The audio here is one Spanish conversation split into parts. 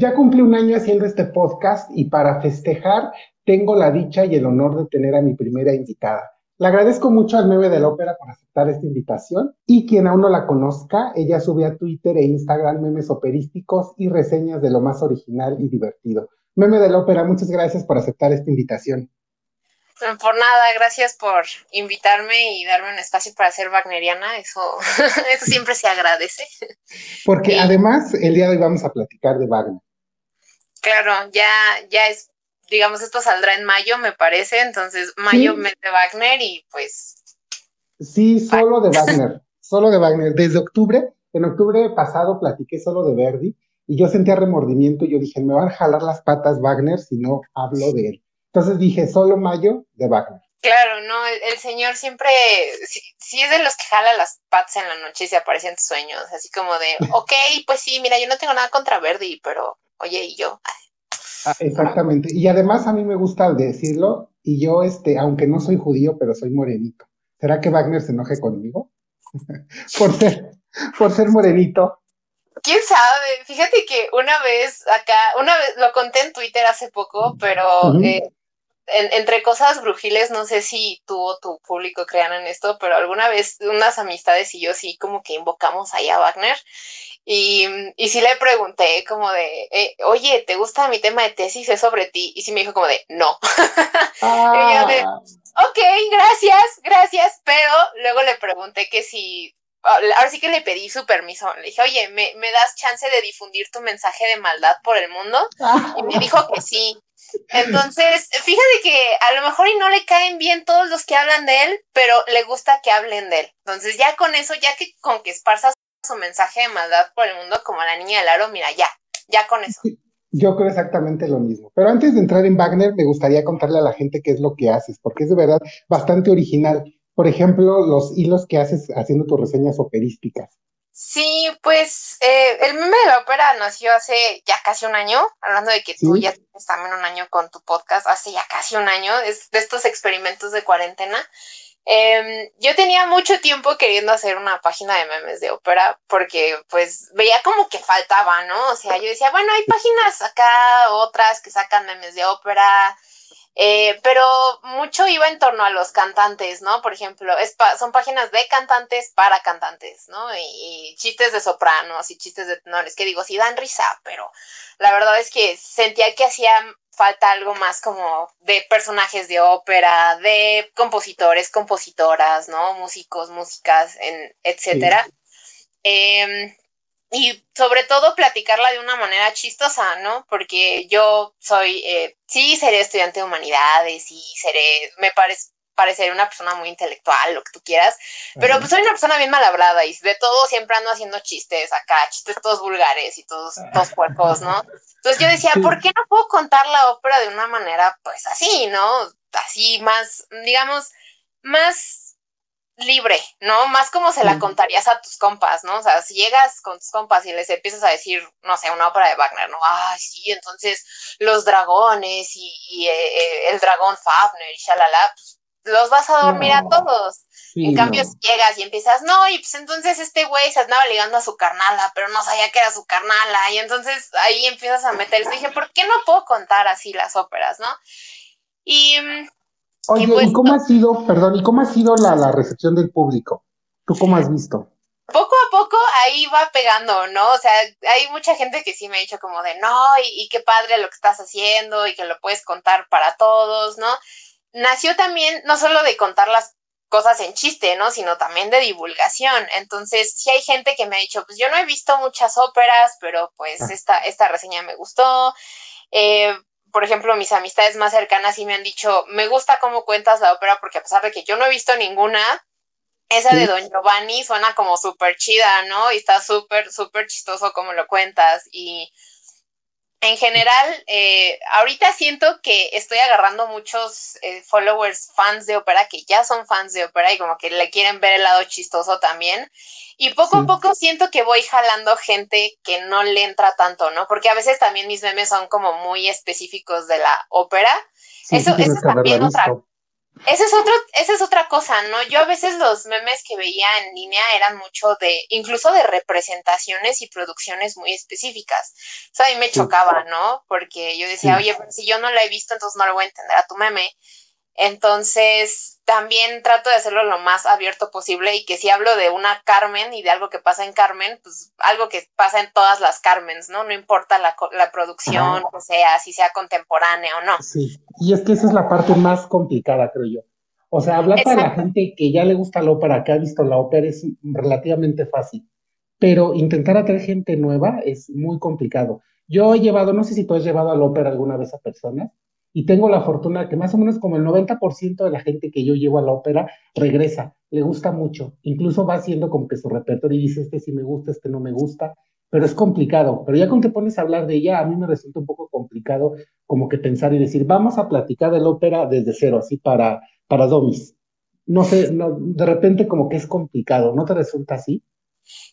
Ya cumplí un año haciendo este podcast y para festejar tengo la dicha y el honor de tener a mi primera invitada. Le agradezco mucho al meme de la ópera por aceptar esta invitación y quien aún no la conozca, ella sube a Twitter e Instagram memes operísticos y reseñas de lo más original y divertido. Meme de la ópera, muchas gracias por aceptar esta invitación. Por nada, gracias por invitarme y darme un espacio para ser wagneriana, eso, eso siempre se agradece. Porque además el día de hoy vamos a platicar de Wagner. Claro, ya, ya es digamos, esto saldrá en mayo, me parece, entonces mayo mes de Wagner y pues... Sí, solo de Wagner, solo de Wagner. Desde octubre, en octubre pasado platiqué solo de Verdi y yo sentía remordimiento y yo dije, me van a jalar las patas Wagner si no hablo de él. Entonces dije, solo mayo de Wagner. Claro, no, el, señor siempre, sí, es de los que jala las patas en la noche y se aparece en tus sueños, así como de, ok, pues sí, mira, yo no tengo nada contra Verdi, pero, oye, y yo, Ah, exactamente. Y además a mí me gusta decirlo, y yo, este, aunque no soy judío, pero soy morenito. ¿Será que Wagner se enoje conmigo? por ser, por ser morenito. ¿Quién sabe? Fíjate que una vez acá, una vez lo conté en Twitter hace poco, pero eh, entre cosas brujiles, no sé si tú o tu público crean en esto, pero alguna vez unas amistades y yo sí como que invocamos ahí a Wagner y, y sí le pregunté como de, eh, oye, ¿te gusta mi tema de tesis? Es sobre ti. Y sí me dijo como de, no. y yo de, ah. ok, gracias, gracias. Pero luego le pregunté que si, ahora sí que le pedí su permiso. Le dije, oye, ¿me, me das chance de difundir tu mensaje de maldad por el mundo? Y me dijo que sí. Entonces, fíjate que a lo mejor y no le caen bien todos los que hablan de él, pero le gusta que hablen de él. Entonces, ya con eso, ya que con que esparzas su mensaje de maldad por el mundo como la niña del aro, mira, ya, ya con eso. Yo creo exactamente lo mismo. Pero antes de entrar en Wagner, me gustaría contarle a la gente qué es lo que haces, porque es de verdad bastante original. Por ejemplo, los hilos que haces haciendo tus reseñas operísticas. Sí, pues eh, el meme de la ópera nació hace ya casi un año, hablando de que tú ya tienes también un año con tu podcast, hace ya casi un año, es de estos experimentos de cuarentena. Em, yo tenía mucho tiempo queriendo hacer una página de memes de ópera porque pues veía como que faltaba, ¿no? O sea, yo decía, bueno, hay páginas acá, otras que sacan memes de ópera, eh, pero mucho iba en torno a los cantantes, ¿no? Por ejemplo, es son páginas de cantantes para cantantes, ¿no? Y, y, chistes de sopranos y chistes de tenores, que digo, sí dan risa, pero la verdad es que sentía que hacía falta algo más como de personajes de ópera, de compositores, compositoras, ¿no? Músicos, músicas, en, etcétera. Em, y sobre todo platicarla de una manera chistosa, ¿no? Porque yo soy, eh, sí, seré estudiante de humanidades y seré, me parece, parecer una persona muy intelectual, lo que tú quieras, pero pues soy una persona bien mal hablada y de todo siempre ando haciendo chistes acá, chistes todos vulgares y todos, todos puercos, ¿no? Entonces yo decía, ¿por qué no puedo contar la ópera de una manera pues así, ¿no? Así más, digamos, más libre, ¿no? Más como se la contarías a tus compas, ¿no? O sea, si llegas con tus compas y les empiezas a decir, no sé, una ópera de Wagner, ¿no? Ah, sí, entonces los dragones y, eh, eh, el dragón Fafner y shalala, pues los vas a dormir a todos. en cambio, si llegas y empiezas, no, y pues entonces este güey se andaba ligando a su carnala, pero no sabía que era su carnala, y entonces ahí empiezas a meter. Dije, ¿por qué no puedo contar así las óperas, no? Y. Oye, y, cómo ha sido, perdón, y cómo ha sido la, la recepción del público? ¿Tú cómo has visto? poco a poco ahí va pegando, ¿no? O sea, hay mucha gente que sí me ha dicho como de, no, y, y, qué padre lo que estás haciendo y que lo puedes contar para todos, ¿no? nació también no solo de contar las cosas en chiste, ¿no? Sino también de divulgación. Entonces, sí hay gente que me ha dicho, pues yo no he visto muchas óperas, pero pues ah. esta, esta reseña me gustó. Eh, por ejemplo, mis amistades más cercanas sí me han dicho, me gusta cómo cuentas la ópera, porque a pesar de que yo no he visto ninguna, esa de Don Giovanni suena como súper chida, ¿no? Y está súper, súper chistoso como lo cuentas. Y en general, eh, ahorita siento que estoy agarrando muchos eh, followers fans de ópera que ya son fans de ópera y como que le quieren ver el lado chistoso también. Y poco a poco siento que voy jalando gente que no le entra tanto, ¿no? Porque a veces también mis memes son como muy específicos de la ópera. eso, eso es también otra. Esa es, otro, esa es otra cosa, ¿no? Yo a veces los memes que veía en línea eran mucho de, incluso de representaciones y producciones muy específicas. Eso a mí me chocaba, ¿no? Porque yo decía, oye, pues, si yo no la he visto, entonces no lo voy a entender a tu meme. Entonces, también trato de hacerlo lo más abierto posible y que si hablo de una Carmen y de algo que pasa en Carmen, pues algo que pasa en todas las Carmens, ¿no? No importa la, la producción, o sea, si sea contemporánea o no. Sí, y es que esa es la parte más complicada, creo yo. O sea, hablar para la gente que ya le gusta la ópera, que ha visto la ópera, es relativamente fácil, pero intentar atraer gente nueva es muy complicado. Yo he llevado, no sé si tú has llevado a la ópera alguna vez a personas, y tengo la fortuna que más o menos como el 90% de la gente que yo llevo a la ópera regresa, le gusta mucho, incluso va haciendo como que su repertorio y dice, este sí me gusta, este no me gusta, pero es complicado, pero ya cuando te pones a hablar de ella, a mí me resulta un poco complicado como que pensar y decir, vamos a platicar de la ópera desde cero, así para, para domis. No sé, no, de repente como que es complicado, ¿no te resulta así?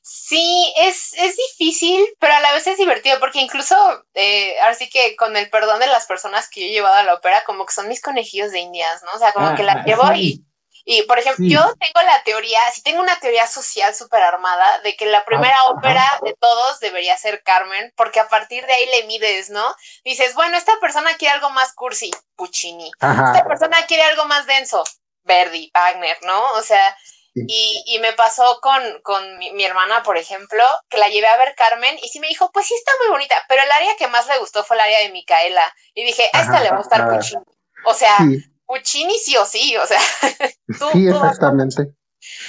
Sí, es, es difícil, pero a la vez es divertido, porque incluso, eh, ahora sí que con el perdón de las personas que yo he llevado a la ópera, como que son mis conejillos de indias, ¿no? O sea, como que las llevo y, y, por ejemplo, yo tengo la teoría, sí tengo una teoría social súper armada, de que la primera ópera de todos debería ser Carmen, porque a partir de ahí le mides, ¿no? Dices, bueno, esta persona quiere algo más cursi, Puccini. Esta persona quiere algo más denso, Verdi, Wagner, ¿no? O sea, y, y, me pasó con, con mi, hermana, por ejemplo, que la llevé a ver Carmen y sí me dijo, pues sí está muy bonita, pero el área que más le gustó fue el área de Micaela. Y dije, a esta le va a gustar Puccini. O sea, Puccini sí o sí, o sea. sí, exactamente.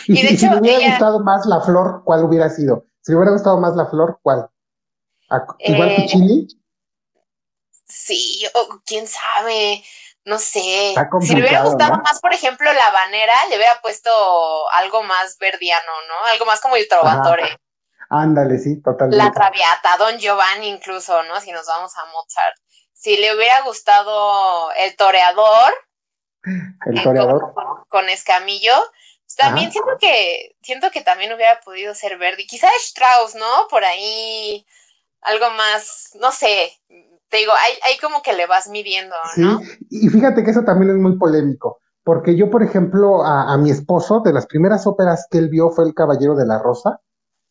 Y, de hecho, si le hubiera gustado más la flor, ¿cuál hubiera sido? Si le hubiera gustado más la flor, ¿cuál? ¿Igual eh, Puccini? Sí, o quién sabe no sé, si le hubiera gustado más, por ejemplo, la banera, le hubiera puesto algo más verdiano, ¿no? Algo más como el trovatore. Ándale, sí, totalmente. La traviata, Don Giovanni incluso, ¿no? Si nos vamos a Mozart. Si le hubiera gustado el toreador. El toreador. Con, escamillo. Pues también siento que, siento que también hubiera podido ser Verdi. Quizá Strauss, ¿no? Por ahí algo más, no sé, te digo, ahí, como que le vas midiendo, ¿no? Sí, y fíjate que eso también es muy polémico, porque yo, por ejemplo, a, mi esposo, de las primeras óperas que él vio fue El Caballero de la Rosa,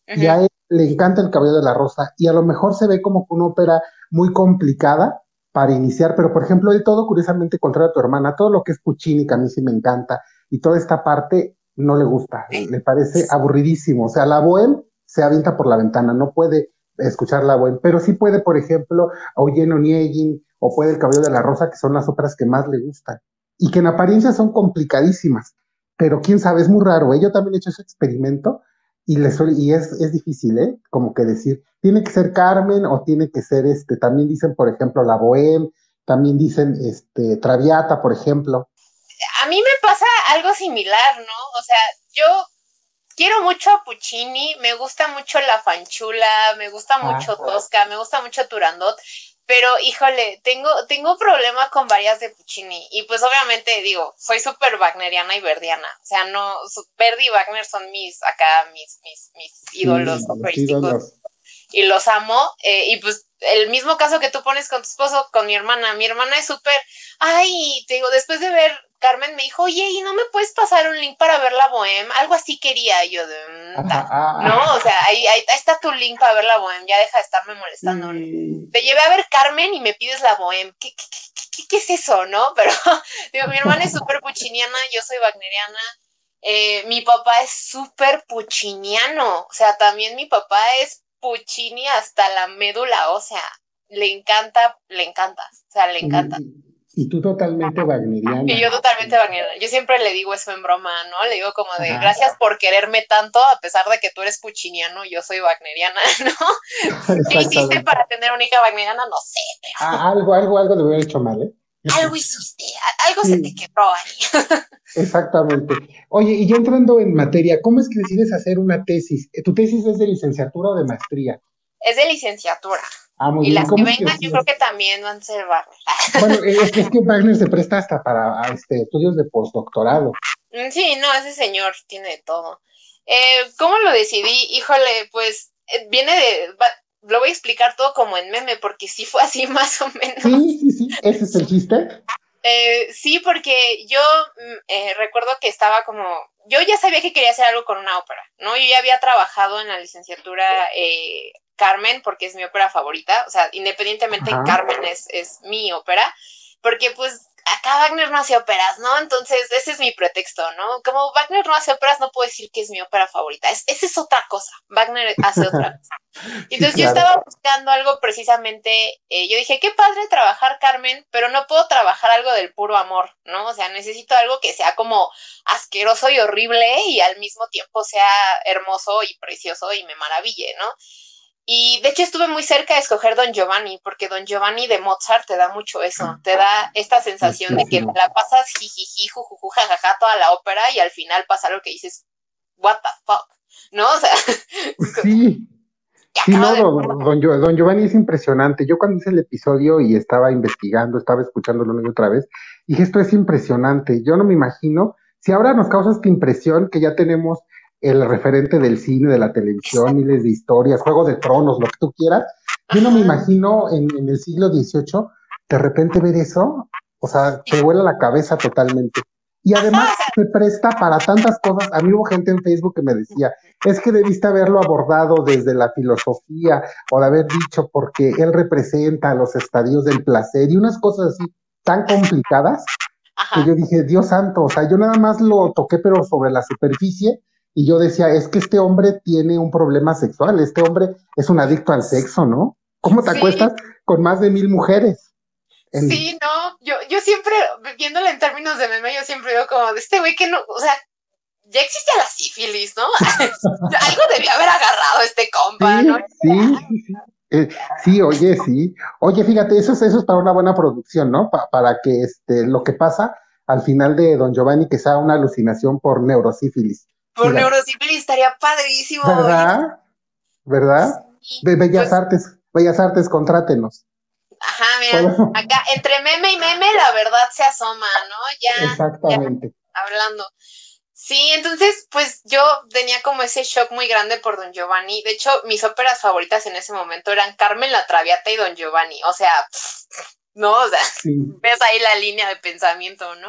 y a él le encanta El Caballero de la Rosa, y a lo mejor se ve como una ópera muy complicada para iniciar, pero por ejemplo, él todo, curiosamente, contrario a tu hermana, todo lo que es Puccini, que a mí sí me encanta, y toda esta parte no le gusta, le parece aburridísimo, o sea, la bohème se avienta por la ventana, no puede escuchar la buena, pero sí puede, por ejemplo, Oyen Oniegin o puede El Cabello de la Rosa, que son las óperas que más le gustan y que en apariencia son complicadísimas, pero quién sabe, es muy raro. ¿eh? Yo también he hecho ese experimento y, le y es, es difícil, ¿eh? Como que decir, tiene que ser Carmen o tiene que ser este, también dicen, por ejemplo, la Bohème, también dicen este, Traviata, por ejemplo. A mí me pasa algo similar, ¿no? O sea, yo quiero mucho a Puccini, me gusta mucho La Fanchula, me gusta ah, mucho Tosca, me gusta mucho Turandot, pero híjole, tengo, tengo problema con varias de Puccini. Y pues obviamente digo, soy súper wagneriana y verdiana. O sea, no, Verdi y Wagner son mis, acá, mis, mis, mis ídolos operísticos. Y los amo. Eh, y pues el mismo caso que tú pones con tu esposo, con mi hermana. Mi hermana es súper, ay, te digo, después de ver Carmen me dijo, oye, ¿y no me puedes pasar un link para ver la Bohem? Algo así quería yo de... Mm, no, o sea, ahí, ahí, está tu link para ver la Bohem, ya deja de estarme molestando. Te llevé a ver Carmen y me pides la Bohem. ¿Qué, qué, es eso, no? Pero, digo, mi hermana es súper puchiniana, yo soy wagneriana. Eh, mi papá es súper puchiniano, o sea, también mi papá es puchini hasta la médula, o sea, le encanta, le encanta, o sea, le encanta. Y tú totalmente wagneriana. Y yo totalmente wagneriana. Yo siempre le digo eso en broma, ¿no? Le digo como de gracias por quererme tanto, a pesar de que tú eres puchiniano, yo soy wagneriana, ¿no? ¿Qué hiciste para tener una hija wagneriana? No sé, pero... Ah, algo, algo, algo debe haber hecho mal, ¿eh? Algo hiciste, algo se te quebró ahí. Exactamente. Oye, y ya entrando en materia, ¿cómo es que decides hacer una tesis? ¿Tu tesis es de licenciatura o de maestría? Es de licenciatura. Ah, y las que vengan, yo creo que también van a ser Wagner. Bueno, es que, es que Wagner se presta hasta para este, estudios de postdoctorado. Mm, sí, no, ese señor tiene de todo. Eh, ¿Cómo lo decidí? Híjole, pues eh, viene de. Lo voy a explicar todo como en meme, porque sí fue así más o menos. Sí, sí, sí, ese es el chiste. Eh, sí, porque yo mm, eh, recuerdo que estaba como, yo ya sabía que quería hacer algo con una ópera, ¿no? Yo ya había trabajado en la licenciatura eh, Carmen, porque es mi ópera favorita, o sea, independientemente Carmen es, es mi ópera, porque pues acá Wagner no hace óperas, ¿no? Entonces, ese es mi pretexto, ¿no? Como Wagner no hace óperas, no puedo decir que es mi ópera favorita. Es, esa es otra cosa. Wagner hace otra cosa. Entonces, yo estaba buscando algo precisamente. Eh, yo dije, qué padre trabajar Carmen, pero no puedo trabajar algo del puro amor, ¿no? O sea, necesito algo que sea como asqueroso y horrible y al mismo tiempo sea hermoso y precioso y me maraville, ¿no? Y de hecho estuve muy cerca de escoger Don Giovanni, porque Don Giovanni de Mozart te da mucho eso, te da esta sensación de que la pasas jijiji, jujuju, jajaja, toda la ópera y al final pasa lo que dices, what the fuck, ¿no? O sea, sí. Sí, no, don, don, Giovanni es impresionante. Yo cuando hice el episodio y estaba investigando, estaba escuchándolo una y otra vez, dije, esto es impresionante. Yo no me imagino, si ahora nos causa esta impresión que ya tenemos el referente del cine, de la televisión, miles de historias, Juego de Tronos, lo que tú quieras. Yo no me imagino en, el siglo XVIII de repente ver eso, o sea, te vuela la cabeza totalmente. Y además se presta para tantas cosas. A mí hubo gente en Facebook que me decía, es que debiste haberlo abordado desde la filosofía o de haber dicho porque él representa los estadios del placer y unas cosas así tan complicadas que yo dije, Dios santo, o sea, yo nada más lo toqué pero sobre la superficie y yo decía, es que este hombre tiene un problema sexual, este hombre es un adicto al sexo, ¿no? ¿Cómo te acuestas con más de mil mujeres? Sí, no, yo, yo siempre, viéndolo en términos de meme, yo siempre digo como, de este güey que no, o sea, ya existía la sífilis, ¿no? Algo debía haber agarrado este compa, ¿no? Sí, sí, eh, sí, oye, sí. Oye, fíjate, eso es, eso es para una buena producción, ¿no? para que este, lo que pasa al final de Don Giovanni que sea una alucinación por neurosífilis. Por neurosífilis estaría padrísimo. ¿Verdad? ¿Verdad? de Bellas pues Artes, Bellas Artes, contrátenos. Ajá, mira, acá entre meme y meme la verdad se asoma, ¿no? Ya. Exactamente. hablando. Sí, entonces, pues yo tenía como ese shock muy grande por Don Giovanni. De hecho, mis óperas favoritas en ese momento eran Carmen la Traviata y Don Giovanni. O sea, ¿no? O sea, ves ahí la línea de pensamiento, ¿no?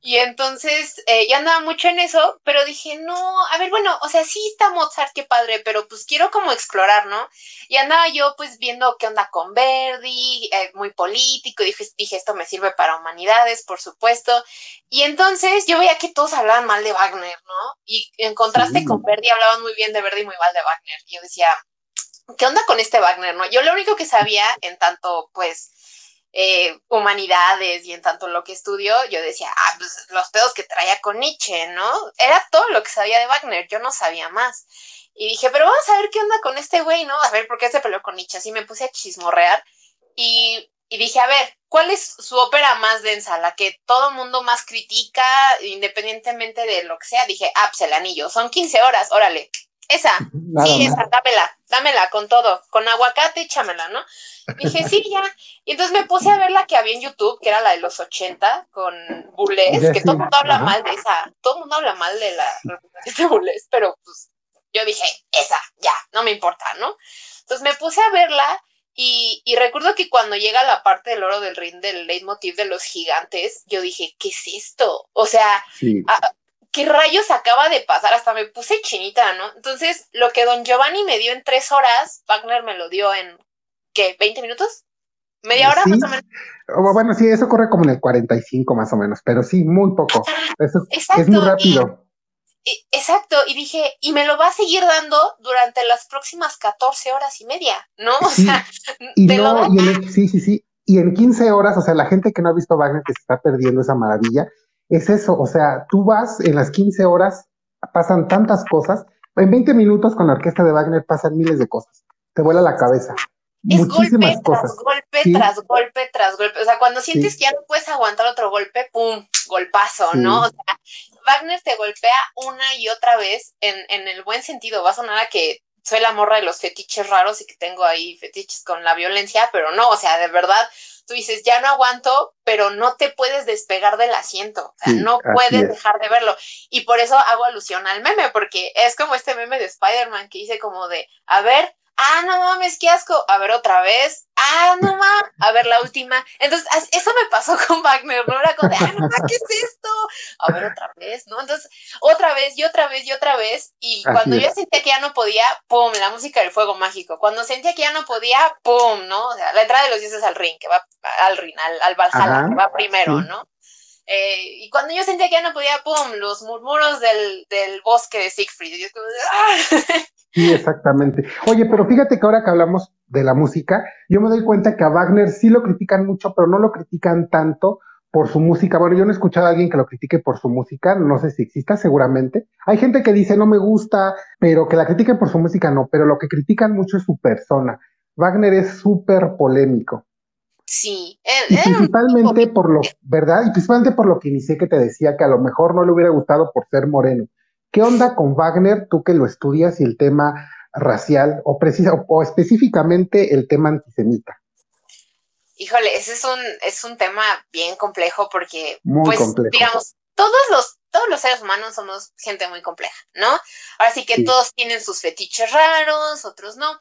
Y entonces eh, ya andaba mucho en eso, pero dije, no, a ver, bueno, o sea, sí está Mozart, qué padre, pero pues quiero como explorar, ¿no? Y andaba yo pues viendo qué onda con Verdi, eh, muy político, dije, dije, esto me sirve para humanidades, por supuesto. Y entonces yo veía que todos hablaban mal de Wagner, ¿no? Y en contraste con Verdi, hablaban muy bien de Verdi y muy mal de Wagner. Y yo decía, ¿qué onda con este Wagner, no? Yo lo único que sabía en tanto, pues, eh, humanidades y en tanto lo que estudió, yo decía, ah, pues los pedos que traía con Nietzsche, ¿no? Era todo lo que sabía de Wagner, yo no sabía más. Y dije, pero vamos a ver qué onda con este güey, ¿no? A ver por qué se peleó con Nietzsche. Así me puse a chismorrear y, y dije, a ver, ¿cuál es su ópera más densa? La que todo mundo más critica, independientemente de lo que sea. Dije, ah, pues el anillo, son 15 horas, órale, esa, sí, esa, dámela, dámela con todo, con aguacate, échamela, ¿no? Dije, sí, ya. Y entonces me puse a ver la que había en YouTube, que era la de los 80, con Bulés, que todo el mundo habla mal de esa, todo el mundo habla mal de la de Bulés, pero pues yo dije, esa, ya, no me importa, ¿no? Entonces me puse a verla y, y, recuerdo que cuando llega la parte del oro del ring del leitmotiv de los gigantes, yo dije, ¿qué es esto? O sea, ¿qué rayos acaba de pasar? Hasta me puse chinita, ¿no? Entonces, lo que don Giovanni me dio en tres horas, Wagner me lo dio en, ¿qué? ¿20 minutos? ¿Media hora más o menos? Bueno, sí, eso corre como en el 45 más o menos, pero sí, muy poco. Eso es muy rápido. exacto, y dije, y me lo va a seguir dando durante las próximas 14 horas y media, ¿no? O sea, y no, sí, sí, sí. Y en 15 horas, o sea, la gente que no ha visto Wagner que se está perdiendo esa maravilla, es eso, o sea, tú vas en las 15 horas, pasan tantas cosas, en 20 minutos con la orquesta de Wagner pasan miles de cosas, te vuela la cabeza. Es Muchísimas golpe cosas. tras golpe tras golpe tras golpe. O sea, cuando sientes que ya no puedes aguantar otro golpe, ¡pum! Golpazo, ¿no? O sea, Wagner te golpea una y otra vez en, en el buen sentido. Va a sonar a que soy la morra de los fetiches raros y que tengo ahí fetiches con la violencia, pero no, o sea, de verdad, tú dices, ya no aguanto, pero no te puedes despegar del asiento, o sea, no puedes dejar de verlo. Y por eso hago alusión al meme, porque es como este meme de Spider-Man que dice como de, a ver, ah, no mames, qué asco, a ver otra vez, ah, no mames, a ver la última. Entonces, eso me pasó con Wagner, ¿no? Era como de, ah, no mames, ¿qué es esto? A ver otra vez, ¿no? Entonces, otra vez y otra vez y otra vez. Y cuando yo sentía que ya no podía, pum, la música del fuego mágico. Cuando sentía que ya no podía, pum, ¿no? O sea, la entrada de los dioses al ring, que va al ring, al, al Valhalla, que va primero, ¿no? Eh, y cuando yo sentía que ya no podía, ¡pum! Los murmuros del, del bosque de Siegfried. ¡ah! Sí, exactamente. Oye, pero fíjate que ahora que hablamos de la música, yo me doy cuenta que a Wagner sí lo critican mucho, pero no lo critican tanto por su música. Bueno, yo no he escuchado a alguien que lo critique por su música, no sé si exista, seguramente. Hay gente que dice no me gusta, pero que la critiquen por su música no, pero lo que critican mucho es su persona. Wagner es súper polémico. Sí. y principalmente por lo, ¿verdad? Y principalmente por lo que inicié que te decía que a lo mejor no le hubiera gustado por ser moreno. ¿Qué onda con Wagner, tú que lo estudias y el tema racial o, precisa, o específicamente el tema antisemita? Híjole, ese es un, es un tema bien complejo porque, pues, digamos, todos los, todos los seres humanos somos gente muy compleja, ¿no? Ahora sí que todos tienen sus fetiches raros, otros no.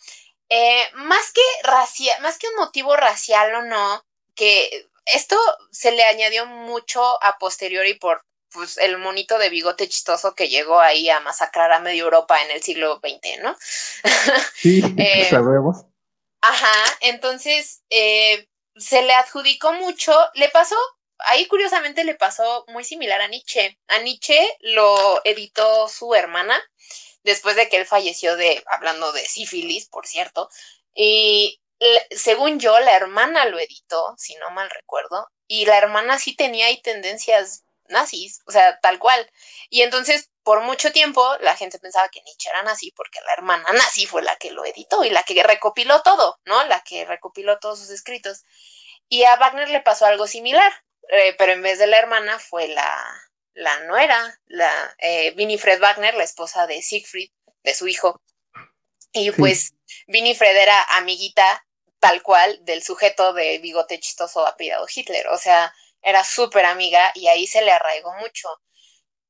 Eh, más que racial, más que un motivo racial o no, que esto se le añadió mucho a posteriori por pues, el monito de bigote chistoso que llegó ahí a masacrar a medio Europa en el siglo XX, ¿no? Sí, eh, sabemos. Ajá, entonces eh, se le adjudicó mucho, le pasó, ahí curiosamente le pasó muy similar a Nietzsche. A Nietzsche lo editó su hermana, después de que él falleció de, hablando de sífilis, por cierto, y según yo, la hermana lo editó, si no mal recuerdo, y la hermana sí tenía ahí tendencias nazis, o sea, tal cual. Y entonces, por mucho tiempo, la gente pensaba que Nietzsche era nazi porque la hermana nazi fue la que lo editó y la que recopiló todo, ¿no? La que recopiló todos sus escritos. Y a Wagner le pasó algo similar, eh, pero en vez de la hermana fue la, la nuera, la eh, Winifred Wagner, la esposa de Siegfried, de su hijo. Y pues Winifred era amiguita tal cual del sujeto de bigote chistoso apellidado Hitler, o sea, era súper amiga y ahí se le arraigó mucho.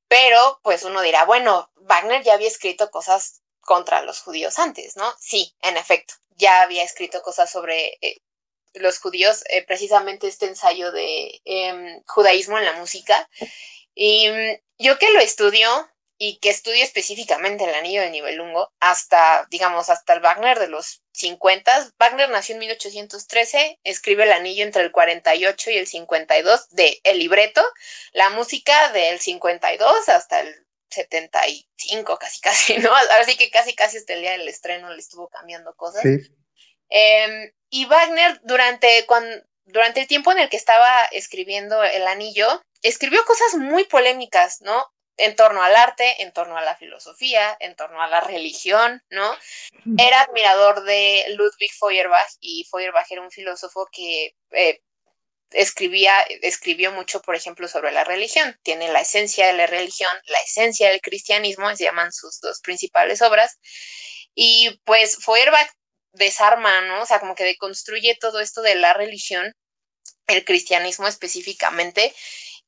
Pero pues uno dirá, bueno, Wagner ya había escrito cosas contra los judíos antes, ¿no? Sí, en efecto, ya había escrito cosas sobre eh, los judíos, eh, precisamente este ensayo de em, judaísmo en la música. Y mm, yo que lo estudio y que estudio específicamente el anillo de Nibelungo, hasta, digamos, hasta el Wagner de los 50. Wagner nació en 1813, escribe el anillo entre el 48 y el 52 de el libreto, la música del 52 hasta el 75, casi casi, ¿no? Ahora sí que casi casi hasta el día del estreno le estuvo cambiando cosas. Em, y Wagner, durante, cuando, durante el tiempo en el que estaba escribiendo El Anillo, escribió cosas muy polémicas, ¿no? En torno al arte, en torno a la filosofía, en torno a la religión, ¿no? Era admirador de Ludwig Feuerbach y Feuerbach era un filósofo que eh, escribía, escribió mucho, por ejemplo, sobre la religión. Tiene la esencia de la religión, la esencia del cristianismo, se llaman sus dos principales obras. Y pues Feuerbach desarma, ¿no? O sea, como que deconstruye todo esto de la religión, el cristianismo específicamente,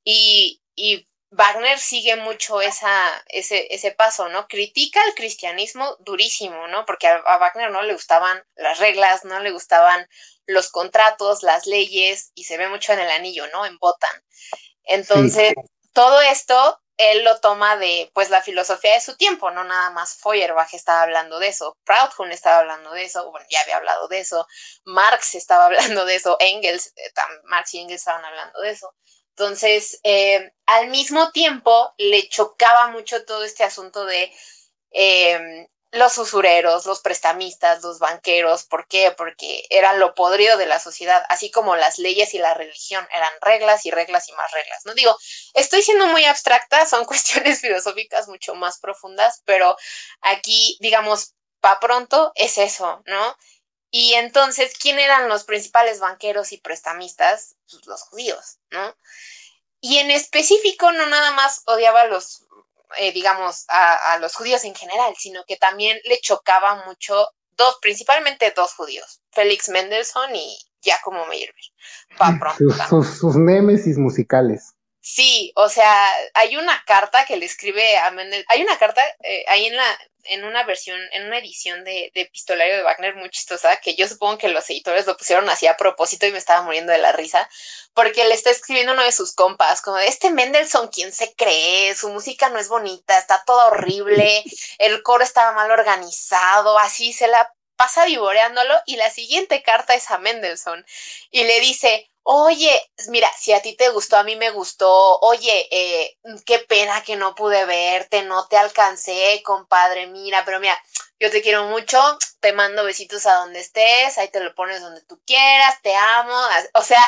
y, y Wagner sigue mucho esa, ese, ese paso, ¿no? Critica el cristianismo durísimo, ¿no? Porque a, Wagner no le gustaban las reglas, no le gustaban los contratos, las leyes, y se ve mucho en el anillo, ¿no? En Botan. Entonces, todo esto él lo toma de pues la filosofía de su tiempo, no nada más Feuerbach estaba hablando de eso, Proudhon estaba hablando de eso, bueno, ya había hablado de eso, Marx estaba hablando de eso, Engels, eh, Marx y Engels estaban hablando de eso. Entonces, eh, al mismo tiempo, le chocaba mucho todo este asunto de eh, los usureros, los prestamistas, los banqueros. ¿Por qué? Porque eran lo podrido de la sociedad, así como las leyes y la religión eran reglas y reglas y más reglas. No digo, estoy siendo muy abstracta, son cuestiones filosóficas mucho más profundas, pero aquí, digamos, pa' pronto es eso, ¿no? Y entonces, ¿quién eran los principales banqueros y prestamistas? Pues, los judíos, ¿no? Y en específico, no nada más odiaba a los eh, digamos, a, los judíos en general, sino que también le chocaba mucho dos, principalmente dos judíos, Félix Mendelssohn y Giacomo Meyerbeer. Sus, sus, némesis musicales. Sí, o sea, hay una carta que le escribe a Mendelssohn, hay una carta eh, ahí en la, en una versión, en una edición de, de Epistolario de Wagner muy chistosa, que yo supongo que los editores lo pusieron así a propósito y me estaba muriendo de la risa, porque le está escribiendo uno de sus compas, como de este Mendelssohn, ¿quién se cree? Su música no es bonita, está todo horrible, el coro estaba mal organizado, así se la pasa vivoreándolo y la siguiente carta es a Mendelssohn y le dice, oye, mira, si a ti te gustó, a mí me gustó, oye, eh, qué pena que no pude verte, no te alcancé, compadre, mira, pero mira, yo te quiero mucho, te mando besitos a donde estés, ahí te lo pones donde tú quieras, te amo, o sea,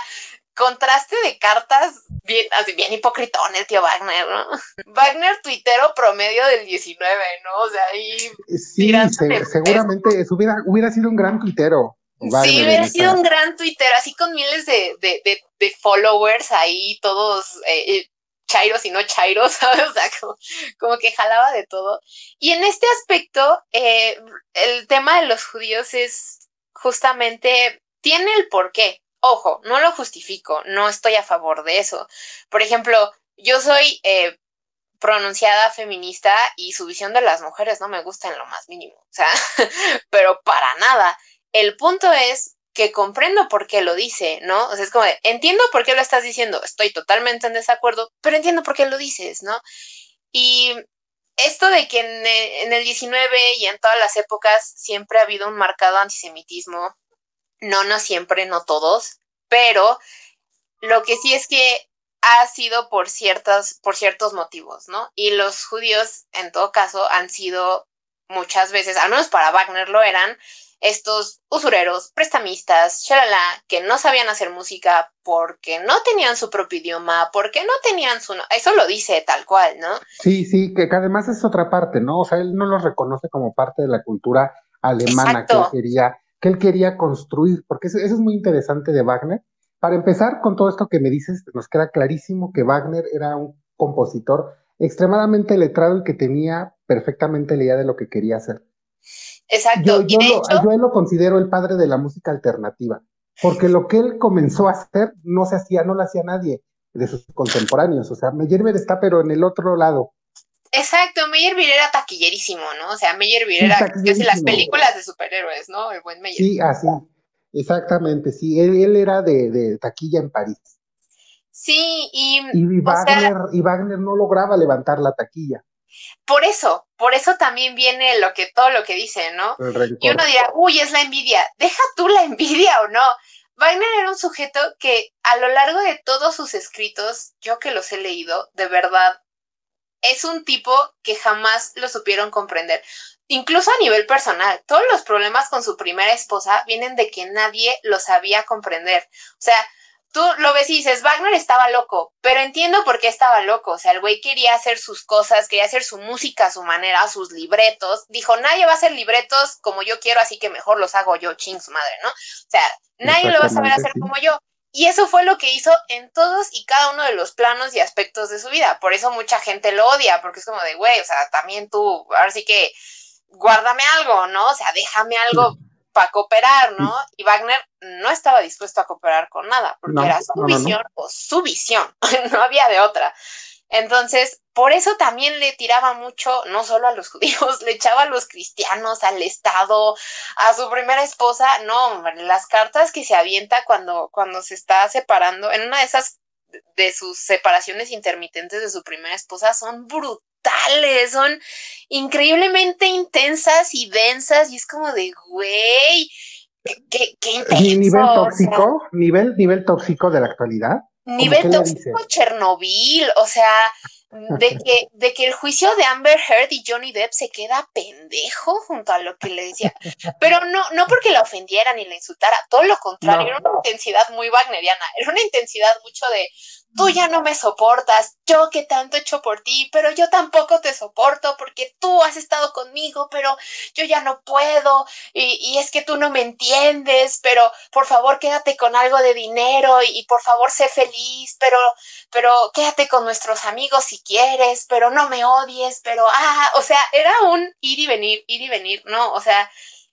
contraste de cartas bien, así bien hipocritón el tío Wagner, ¿no? Wagner tuitero promedio del 19, ¿no? O sea, ahí... Sí, seguramente hubiera, hubiera sido un gran tuitero sí, hubiera sido un gran Twitter, así con miles de, followers ahí, todos eh, eh, chairos y no chairos, ¿sabes? O sea, como, que jalaba de todo. Y en este aspecto, eh, el tema de los judíos es justamente, tiene el porqué. Ojo, no lo justifico, no estoy a favor de eso. Por ejemplo, yo soy pronunciada feminista y su visión de las mujeres no me gusta en lo más mínimo, o sea, pero para nada. El punto es que comprendo por qué lo dice, ¿no? O sea, es como entiendo por qué lo estás diciendo, estoy totalmente en desacuerdo, pero entiendo por qué lo dices, ¿no? Y esto de que en el, 19 y en todas las épocas siempre ha habido un marcado antisemitismo, no, no siempre, no todos, pero lo que sí es que ha sido por por ciertos motivos, ¿no? Y los judíos, en todo caso, han sido muchas veces, al menos para Wagner lo eran, estos usureros, prestamistas, shalala, que no sabían hacer música porque no tenían su propio idioma, porque no tenían su... Eso lo dice tal cual, ¿no? Sí, sí, que, además es otra parte, ¿no? O sea, él no los reconoce como parte de la cultura alemana que él quería que él quería construir, porque eso, eso es muy interesante de Wagner. Para empezar, con todo esto que me dices, nos queda clarísimo que Wagner era un compositor extremadamente letrado y que tenía perfectamente la idea de lo que quería hacer. Exacto. Yo, yo, lo, considero el padre de la música alternativa, porque lo que él comenzó a hacer no se hacía, no lo hacía nadie de sus contemporáneos. O sea, Meyerbeer está, pero en el otro lado. Exacto, Meyerbeer era taquillerísimo, ¿no? O sea, Meyerbeer era casi las películas de superhéroes, ¿no? El buen Meyerbeer. Sí, así, exactamente, sí. Él, era de, taquilla en París. Sí, y. Y Wagner, y Wagner no lograba levantar la taquilla. Por eso, por eso también viene lo que, todo lo que dice, ¿no? Y uno dirá, uy, es la envidia. Deja tú la envidia o no. Wagner era un sujeto que a lo largo de todos sus escritos, yo que los he leído, de verdad, es un tipo que jamás lo supieron comprender. Incluso a nivel personal, todos los problemas con su primera esposa vienen de que nadie lo sabía comprender. O sea, tú lo ves y dices, Wagner estaba loco, pero entiendo por qué estaba loco. O sea, el güey quería hacer sus cosas, quería hacer su música a su manera, sus libretos. Dijo, nadie va a hacer libretos como yo quiero, así que mejor los hago yo, ching su madre, ¿no? O sea, nadie lo va a saber hacer como yo. Y eso fue lo que hizo en todos y cada uno de los planos y aspectos de su vida. Por eso mucha gente lo odia, porque es como de, güey, o sea, también tú, ahora sí que guárdame algo, ¿no? O sea, déjame algo para cooperar, ¿no? Y Wagner no estaba dispuesto a cooperar con nada, porque era su visión o su visión, no había de otra. Entonces, por eso también le tiraba mucho, no solo a los judíos, le echaba a los cristianos, al Estado, a su primera esposa. No, las cartas que se avienta cuando, cuando se está separando, en una de esas de sus separaciones intermitentes de su primera esposa son brutales son increíblemente intensas y densas y es como de, güey, qué, qué, intenso. ¿Nivel tóxico? ¿Nivel, ¿Nivel tóxico de la actualidad? Nivel tóxico Chernobyl, o sea, de que, de que el juicio de Amber Heard y Johnny Depp se queda pendejo junto a lo que le decía. Pero no, no porque la ofendiera ni la insultara, todo lo contrario, era una intensidad muy wagneriana, era una intensidad mucho de tú ya no me soportas, yo que tanto he hecho por ti, pero yo tampoco te soporto porque tú has estado conmigo, pero yo ya no puedo y, es que tú no me entiendes, pero por favor quédate con algo de dinero y, por favor sé feliz, pero, pero quédate con nuestros amigos si quieres, pero no me odies, pero, ah, o sea, era un ir y venir, ir y venir, ¿no? O sea,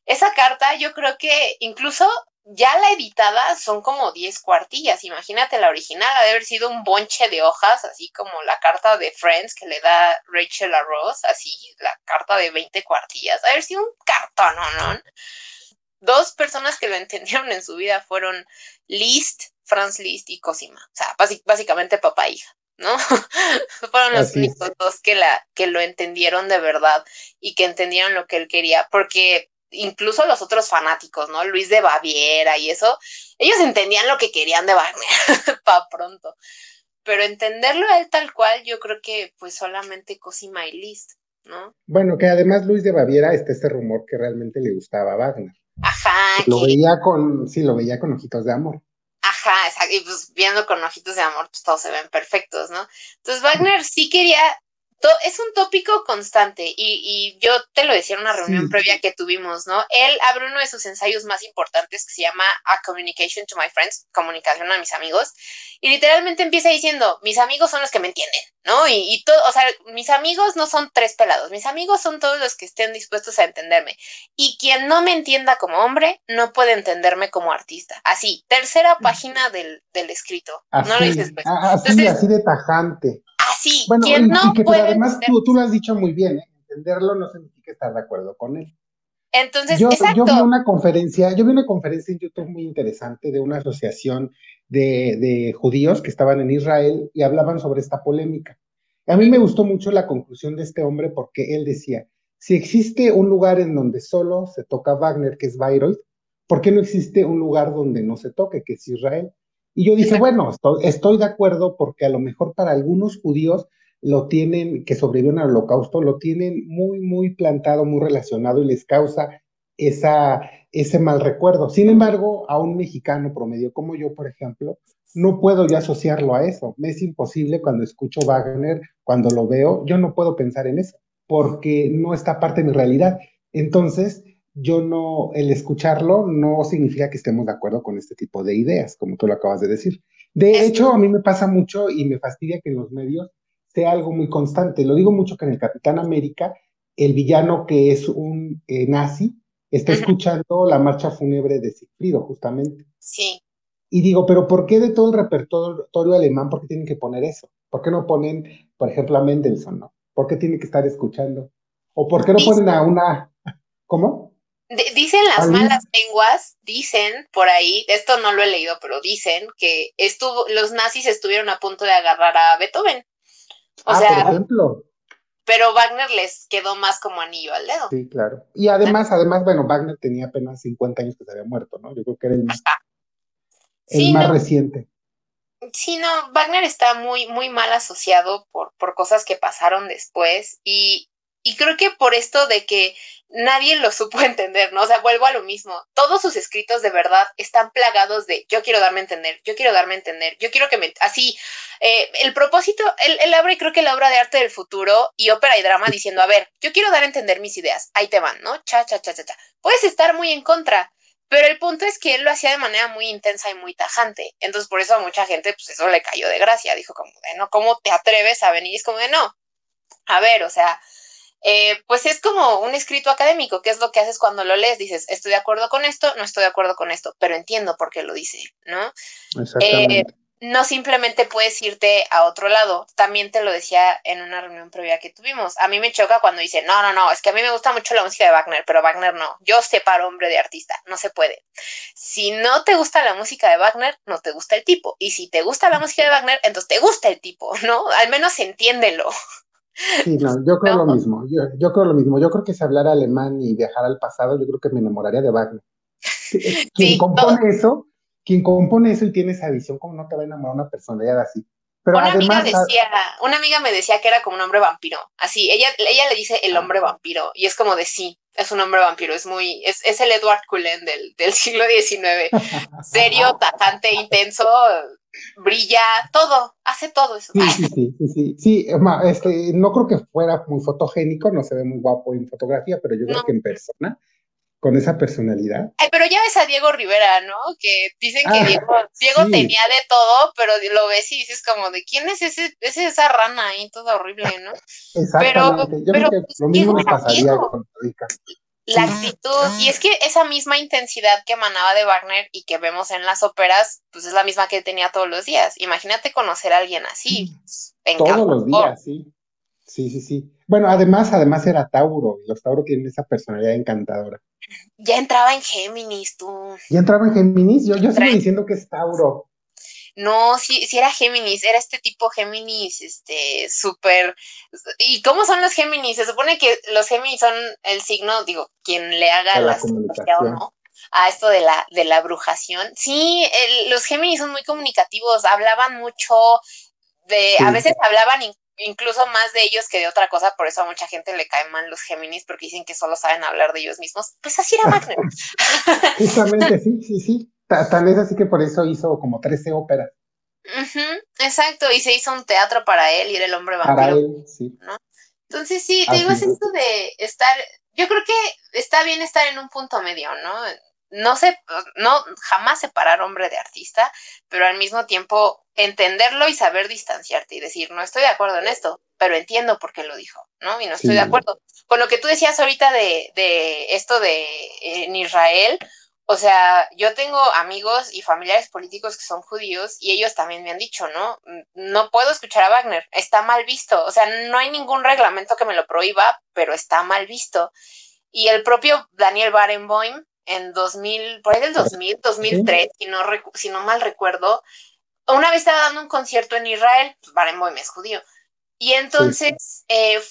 esa carta yo creo que incluso ya la editada son como 10 cuartillas. Imagínate la original, ha de haber sido un bonche de hojas, así como la carta de Friends que le da Rachel a Ross, así, la carta de 20 cuartillas. Ha de haber sido un cartón, ¿no? Dos personas que lo entendieron en su vida fueron Liszt, Franz Liszt y Cosima. O sea, básicamente papá e hija. ¿no? Fueron los únicos dos que, la, que lo entendieron de verdad y que entendieron lo que él quería, porque incluso los otros fanáticos, ¿no? Luis de Baviera y eso, ellos entendían lo que querían de Wagner, pa' pronto. Pero entenderlo a él tal cual, yo creo que pues solamente Cosima y Liszt, ¿no? Bueno, que además Luis de Baviera está este rumor que realmente le gustaba a Wagner. Ajá. Lo veía con, sí, lo veía con ojitos de amor. Ajá, y pues viendo con ojitos de amor, pues todos se ven perfectos, ¿no? Entonces Wagner sí quería es un tópico constante y, y, yo te lo decía en una reunión previa que tuvimos, ¿no? Él abre uno de sus ensayos más importantes que se llama A Communication to My Friends, comunicación a mis amigos, y literalmente empieza diciendo, mis amigos son los que me entienden, ¿no? Y, y todo, o sea, mis amigos no son tres pelados, mis amigos son todos los que estén dispuestos a entenderme. Y quien no me entienda como hombre, no puede entenderme como artista. Así, tercera página del, del escrito. Así, no lo dices pues. Así, así de tajante. Así, bueno, quien no pero además tú, tú, lo has dicho muy bien, ¿eh? entenderlo no significa estar de acuerdo con él. Entonces, yo, exacto. yo vi una conferencia, yo vi una conferencia en YouTube muy interesante de una asociación de, de judíos que estaban en Israel y hablaban sobre esta polémica. A mí me gustó mucho la conclusión de este hombre porque él decía, si existe un lugar en donde solo se toca Wagner, que es Bayreuth, ¿por qué no existe un lugar donde no se toque, que es Israel? Y yo dije, bueno, estoy, de acuerdo porque a lo mejor para algunos judíos lo tienen, que sobrevivieron al holocausto, lo tienen muy, muy plantado, muy relacionado y les causa esa, ese mal recuerdo. Sin embargo, a un mexicano promedio como yo, por ejemplo, no puedo yo asociarlo a eso. Me es imposible cuando escucho Wagner, cuando lo veo, yo no puedo pensar en eso, porque no está parte de mi realidad. Entonces, yo no, el escucharlo no significa que estemos de acuerdo con este tipo de ideas, como tú lo acabas de decir. De hecho, a mí me pasa mucho y me fastidia que en los medios sea algo muy constante. Lo digo mucho que en el Capitán América, el villano que es un eh, nazi está escuchando la marcha fúnebre de Sigfrido, justamente. Sí. Y digo, pero ¿por qué de todo el repertorio alemán, por qué tienen que poner eso? ¿Por qué no ponen, por ejemplo, a Mendelssohn, no? ¿Por qué tienen que estar escuchando? ¿O por qué no ponen a una... ¿Cómo? dicen las malas lenguas, dicen por ahí, esto no lo he leído, pero dicen que estuvo, los nazis estuvieron a punto de agarrar a Beethoven. O ah, sea, por ejemplo. Pero Wagner les quedó más como anillo al dedo. Sí, claro. Y además, además, bueno, Wagner tenía apenas 50 años que se había muerto, ¿no? Yo creo que era el, el más reciente. Sí, no, Wagner está muy, muy mal asociado por, por cosas que pasaron después y, y creo que por esto de que nadie lo supo entender, ¿no? O sea, vuelvo a lo mismo. Todos sus escritos de verdad están plagados de yo quiero darme a entender, yo quiero darme a entender, yo quiero que me... Así, eh, el propósito, él, él, abre creo que la obra de arte del futuro y ópera y drama diciendo, a ver, yo quiero dar a entender mis ideas, ahí te van, ¿no? Cha, cha, cha, cha, cha. Puedes estar muy en contra, pero el punto es que él lo hacía de manera muy intensa y muy tajante. Entonces, por eso a mucha gente, pues eso le cayó de gracia. Dijo como de, no, ¿cómo te atreves a venir? Es como de, no. A ver, o sea, eh, pues es como un escrito académico, que es lo que haces cuando lo lees, dices, estoy de acuerdo con esto, no estoy de acuerdo con esto, pero entiendo por qué lo dice, ¿no? Eh, no simplemente puedes irte a otro lado. También te lo decía en una reunión previa que tuvimos. A mí me choca cuando dice, no, no, no, es que a mí me gusta mucho la música de Wagner, pero Wagner no. Yo separo hombre de artista, no se puede. Si no te gusta la música de Wagner, no te gusta el tipo. Y si te gusta la música de Wagner, entonces te gusta el tipo, ¿no? Al menos entiéndelo. Sí, no, yo creo lo mismo. Yo, creo lo mismo. Yo creo que si hablara alemán y viajara al pasado, yo creo que me enamoraría de Wagner. Quien compone eso, quien compone eso y tiene esa visión, ¿cómo no te va a enamorar una personalidad así? Pero una amiga decía, una amiga me decía que era como un hombre vampiro. Así, ella, ella le dice el hombre vampiro, y es como de sí, es un hombre vampiro, es muy, es, es el Edward Cullen del, del siglo XIX. Serio, tajante, intenso, brilla, todo, hace todo eso. Sí, sí, sí, sí, sí, sí este, no creo que fuera muy fotogénico, no se ve muy guapo en fotografía, pero yo creo que en persona, con esa personalidad. Ay, pero ya ves a Diego Rivera, ¿no? Que dicen que ah, Diego, tenía de todo, pero lo ves y dices como, ¿de quién es ese, es esa rana ahí, toda horrible, ¿no? Exactamente, yo creo que lo mismo me pasaría con Rica la actitud, y es que esa misma intensidad que emanaba de Wagner y que vemos en las óperas, pues es la misma que tenía todos los días. Imagínate conocer a alguien así. todos los días, sí. Sí, sí, sí. Bueno, además, además era Tauro, y los Tauro tienen esa personalidad encantadora. Ya entraba en Géminis, tú. Ya entraba en Géminis, yo, yo sigo diciendo que es Tauro. No, sí, sí era Géminis, era este tipo Géminis, este, súper. ¿Y cómo son los Géminis? Se supone que los Géminis son el signo, digo, quien le haga la, comunicación, ¿no? A esto de la, de la brujación. Sí, los Géminis son muy comunicativos, hablaban mucho, de, a veces hablaban incluso más de ellos que de otra cosa, por eso a mucha gente le caen mal los Géminis porque dicen que solo saben hablar de ellos mismos. Pues así era Wagner. Justamente, sí, sí, sí. Tal vez así que por eso hizo como 13 óperas. exacto, y se hizo un teatro para él y era el hombre vampiro. Para él, sí. Entonces sí, te digo, es esto de estar, yo creo que está bien estar en un punto medio, ¿no? No sé, no, jamás separar hombre de artista, pero al mismo tiempo entenderlo y saber distanciarte y decir, no estoy de acuerdo en esto, pero entiendo por qué lo dijo, ¿no? Y no estoy de acuerdo. Con lo que tú decías ahorita de, de esto de en Israel, o sea, yo tengo amigos y familiares políticos que son judíos y ellos también me han dicho, ¿no? No puedo escuchar a Wagner, está mal visto. O sea, no hay ningún reglamento que me lo prohíba, pero está mal visto. Y el propio Daniel Barenboim, en 2000, por ahí del 2000, 2003, si no, si no mal recuerdo, una vez estaba dando un concierto en Israel, pues Barenboim es judío, y entonces eh,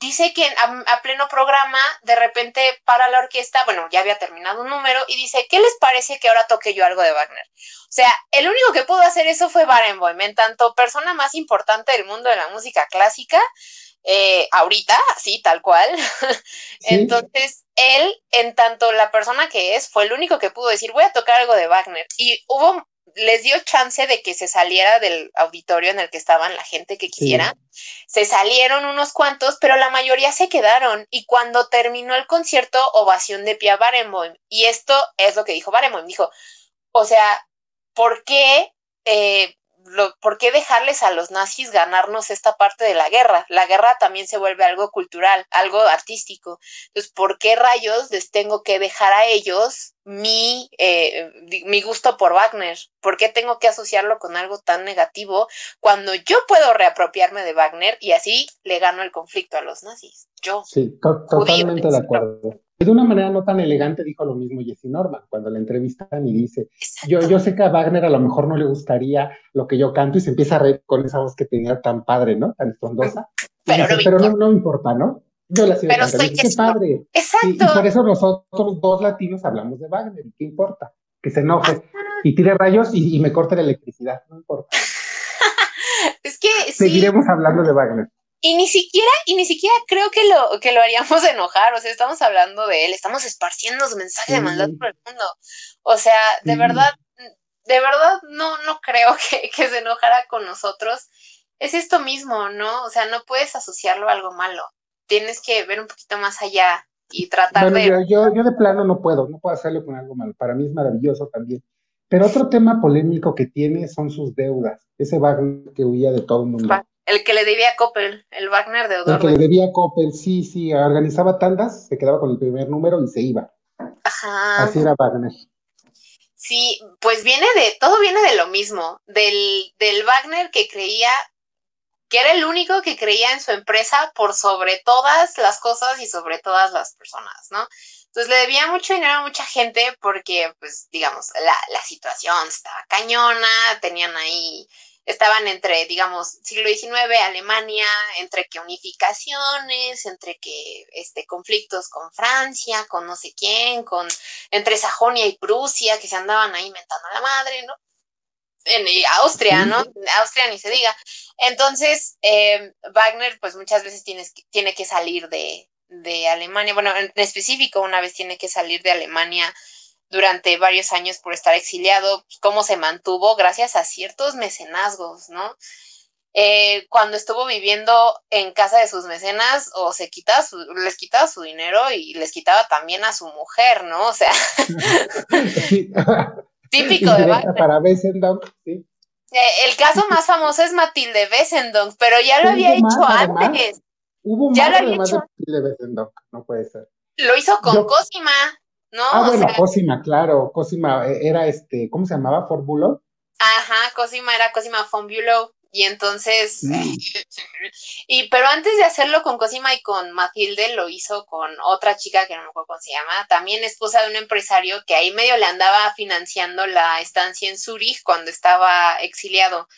dice que a, pleno programa, de repente para la orquesta, bueno, ya había terminado un número, y dice, ¿qué les parece que ahora toque yo algo de Wagner? O sea, el único que pudo hacer eso fue Barenboim, en tanto persona más importante del mundo de la música clásica, eh, ahorita, así, tal cual. Entonces, él, en tanto la persona que es, fue el único que pudo decir, voy a tocar algo de Wagner. Y hubo les dio chance de que se saliera del auditorio en el que estaban la gente que quisiera. Se salieron unos cuantos, pero la mayoría se quedaron. Y cuando terminó el concierto, ovación de pie a Barenboim. Y esto es lo que dijo Barenboim. Dijo, o sea, ¿por qué eh, ¿por qué dejarles a los nazis ganarnos esta parte de la guerra? La guerra también se vuelve algo cultural, algo artístico. Entonces, ¿por qué rayos les tengo que dejar a ellos mi, eh, mi gusto por Wagner? ¿Por qué tengo que asociarlo con algo tan negativo cuando yo puedo reapropiarme de Wagner y así le gano el conflicto a los nazis? Yo. Sí, totalmente de acuerdo. De una manera no tan elegante dijo lo mismo Jesse Norman cuando la entrevistan y dice, yo, yo sé que a Wagner a lo mejor no le gustaría lo que yo canto y se empieza a reír con esa voz que tenía tan padre, ¿no? Tan espondosa. Pero, no, me importa, ¿no? Yo la sigo cantando. Qué padre. Exacto. Y, por eso nosotros dos latinos hablamos de Wagner. ¿Y qué importa? Que se enoje y tire rayos y, me corte la electricidad. No importa. es que Seguiremos hablando de Wagner. Y ni siquiera, y ni siquiera creo que lo, que lo haríamos enojar, o sea, estamos hablando de él, estamos esparciendo su mensaje de maldad por el mundo. O sea, de verdad, de verdad no, no creo que, que, se enojara con nosotros. Es esto mismo, ¿no? O sea, no puedes asociarlo a algo malo. Tienes que ver un poquito más allá y tratar de. Yo, yo, yo de plano no puedo, no puedo hacerlo con algo malo. Para mí es maravilloso también. Pero otro tema polémico que tiene son sus deudas. Ese Wagner que huía de todo el mundo. El que le debía a Coppel, el Wagner de Odor. El que le debía a Coppel, sí, sí, organizaba tandas, se quedaba con el primer número y se iba. Ajá. Así era Wagner. Sí, pues viene de, todo viene de lo mismo, del, del Wagner que creía que era el único que creía en su empresa por sobre todas las cosas y sobre todas las personas, ¿no? Entonces le debía mucho dinero a mucha gente porque, pues, digamos, la, la situación estaba cañona, tenían ahí estaban entre, digamos, siglo XIX, Alemania, entre que unificaciones, entre que este, conflictos con Francia, con no sé quién, con entre Sajonia y Prusia, que se andaban ahí inventando a la madre, ¿no? En Austria, ¿no? Austria ni se diga. Entonces, eh, Wagner, pues muchas veces tienes, tiene que salir de, de Alemania, bueno, en específico, una vez tiene que salir de Alemania durante varios años por estar exiliado, pues, cómo se mantuvo gracias a ciertos mecenazgos, ¿no? Eh, cuando estuvo viviendo en casa de sus mecenas, o se quitaba les quitaba su dinero y les quitaba también a su mujer, ¿no? O sea, típico de Para sí. Eh, el caso más famoso es Matilde Wessendonck, pero ya lo había hecho antes. Hubo ya más, lo había hecho. de Matilde no puede ser. Lo hizo con Cosima, ¿no? Ah, bueno, Cosima, claro. Cosima eh, era este, ¿cómo se llamaba? ¿Fórbulo? Ajá, Cosima era Cosima Fonbulo. Y entonces, y pero antes de hacerlo con Cosima y con Matilde, lo hizo con otra chica que no me acuerdo cómo se llama, también esposa de un empresario que ahí medio le andaba financiando la estancia en Zurich cuando estaba exiliado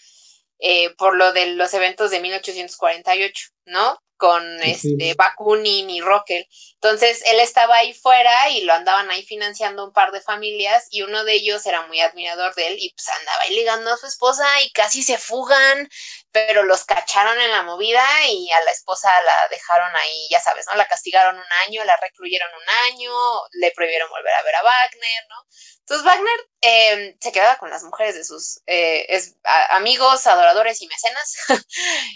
eh, por lo de los eventos de 1848, ¿no? con este Bakunin y Rockel. Entonces él estaba ahí fuera y lo andaban ahí financiando un par de familias y uno de ellos era muy admirador de él y pues andaba ahí ligando a su esposa y casi se fugan, pero los cacharon en la movida y a la esposa la dejaron ahí, ya sabes, ¿no? La castigaron un año, la recluyeron un año, le prohibieron volver a ver a Wagner, ¿no? Entonces Wagner em, se quedaba con las mujeres de sus eh, amigos, adoradores y mecenas.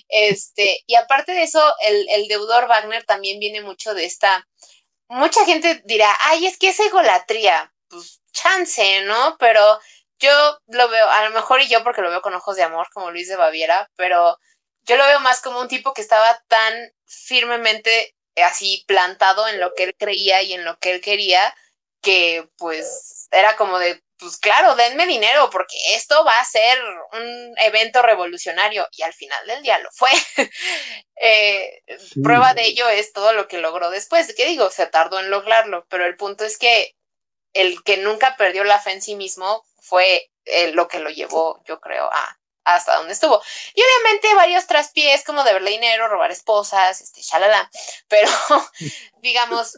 este, y aparte de eso, el, el, deudor Wagner también viene mucho de esta. Mucha gente dirá, ay, es que es egolatría. Pues chance, ¿no? Pero yo lo veo, a lo mejor y yo porque lo veo con ojos de amor, como Luis de Baviera, pero yo lo veo más como un tipo que estaba tan firmemente así plantado en lo que él creía y en lo que él quería que pues era como de, pues claro, denme dinero porque esto va a ser un evento revolucionario y al final del día lo fue. Eh, prueba de ello es todo lo que logró después. ¿Qué digo? Se tardó en lograrlo, pero el punto es que el que nunca perdió la fe en sí mismo fue eh, lo que lo llevó, yo creo, a hasta donde estuvo. Y obviamente varios traspiés como de verle dinero, robar esposas, este, shalala, pero digamos,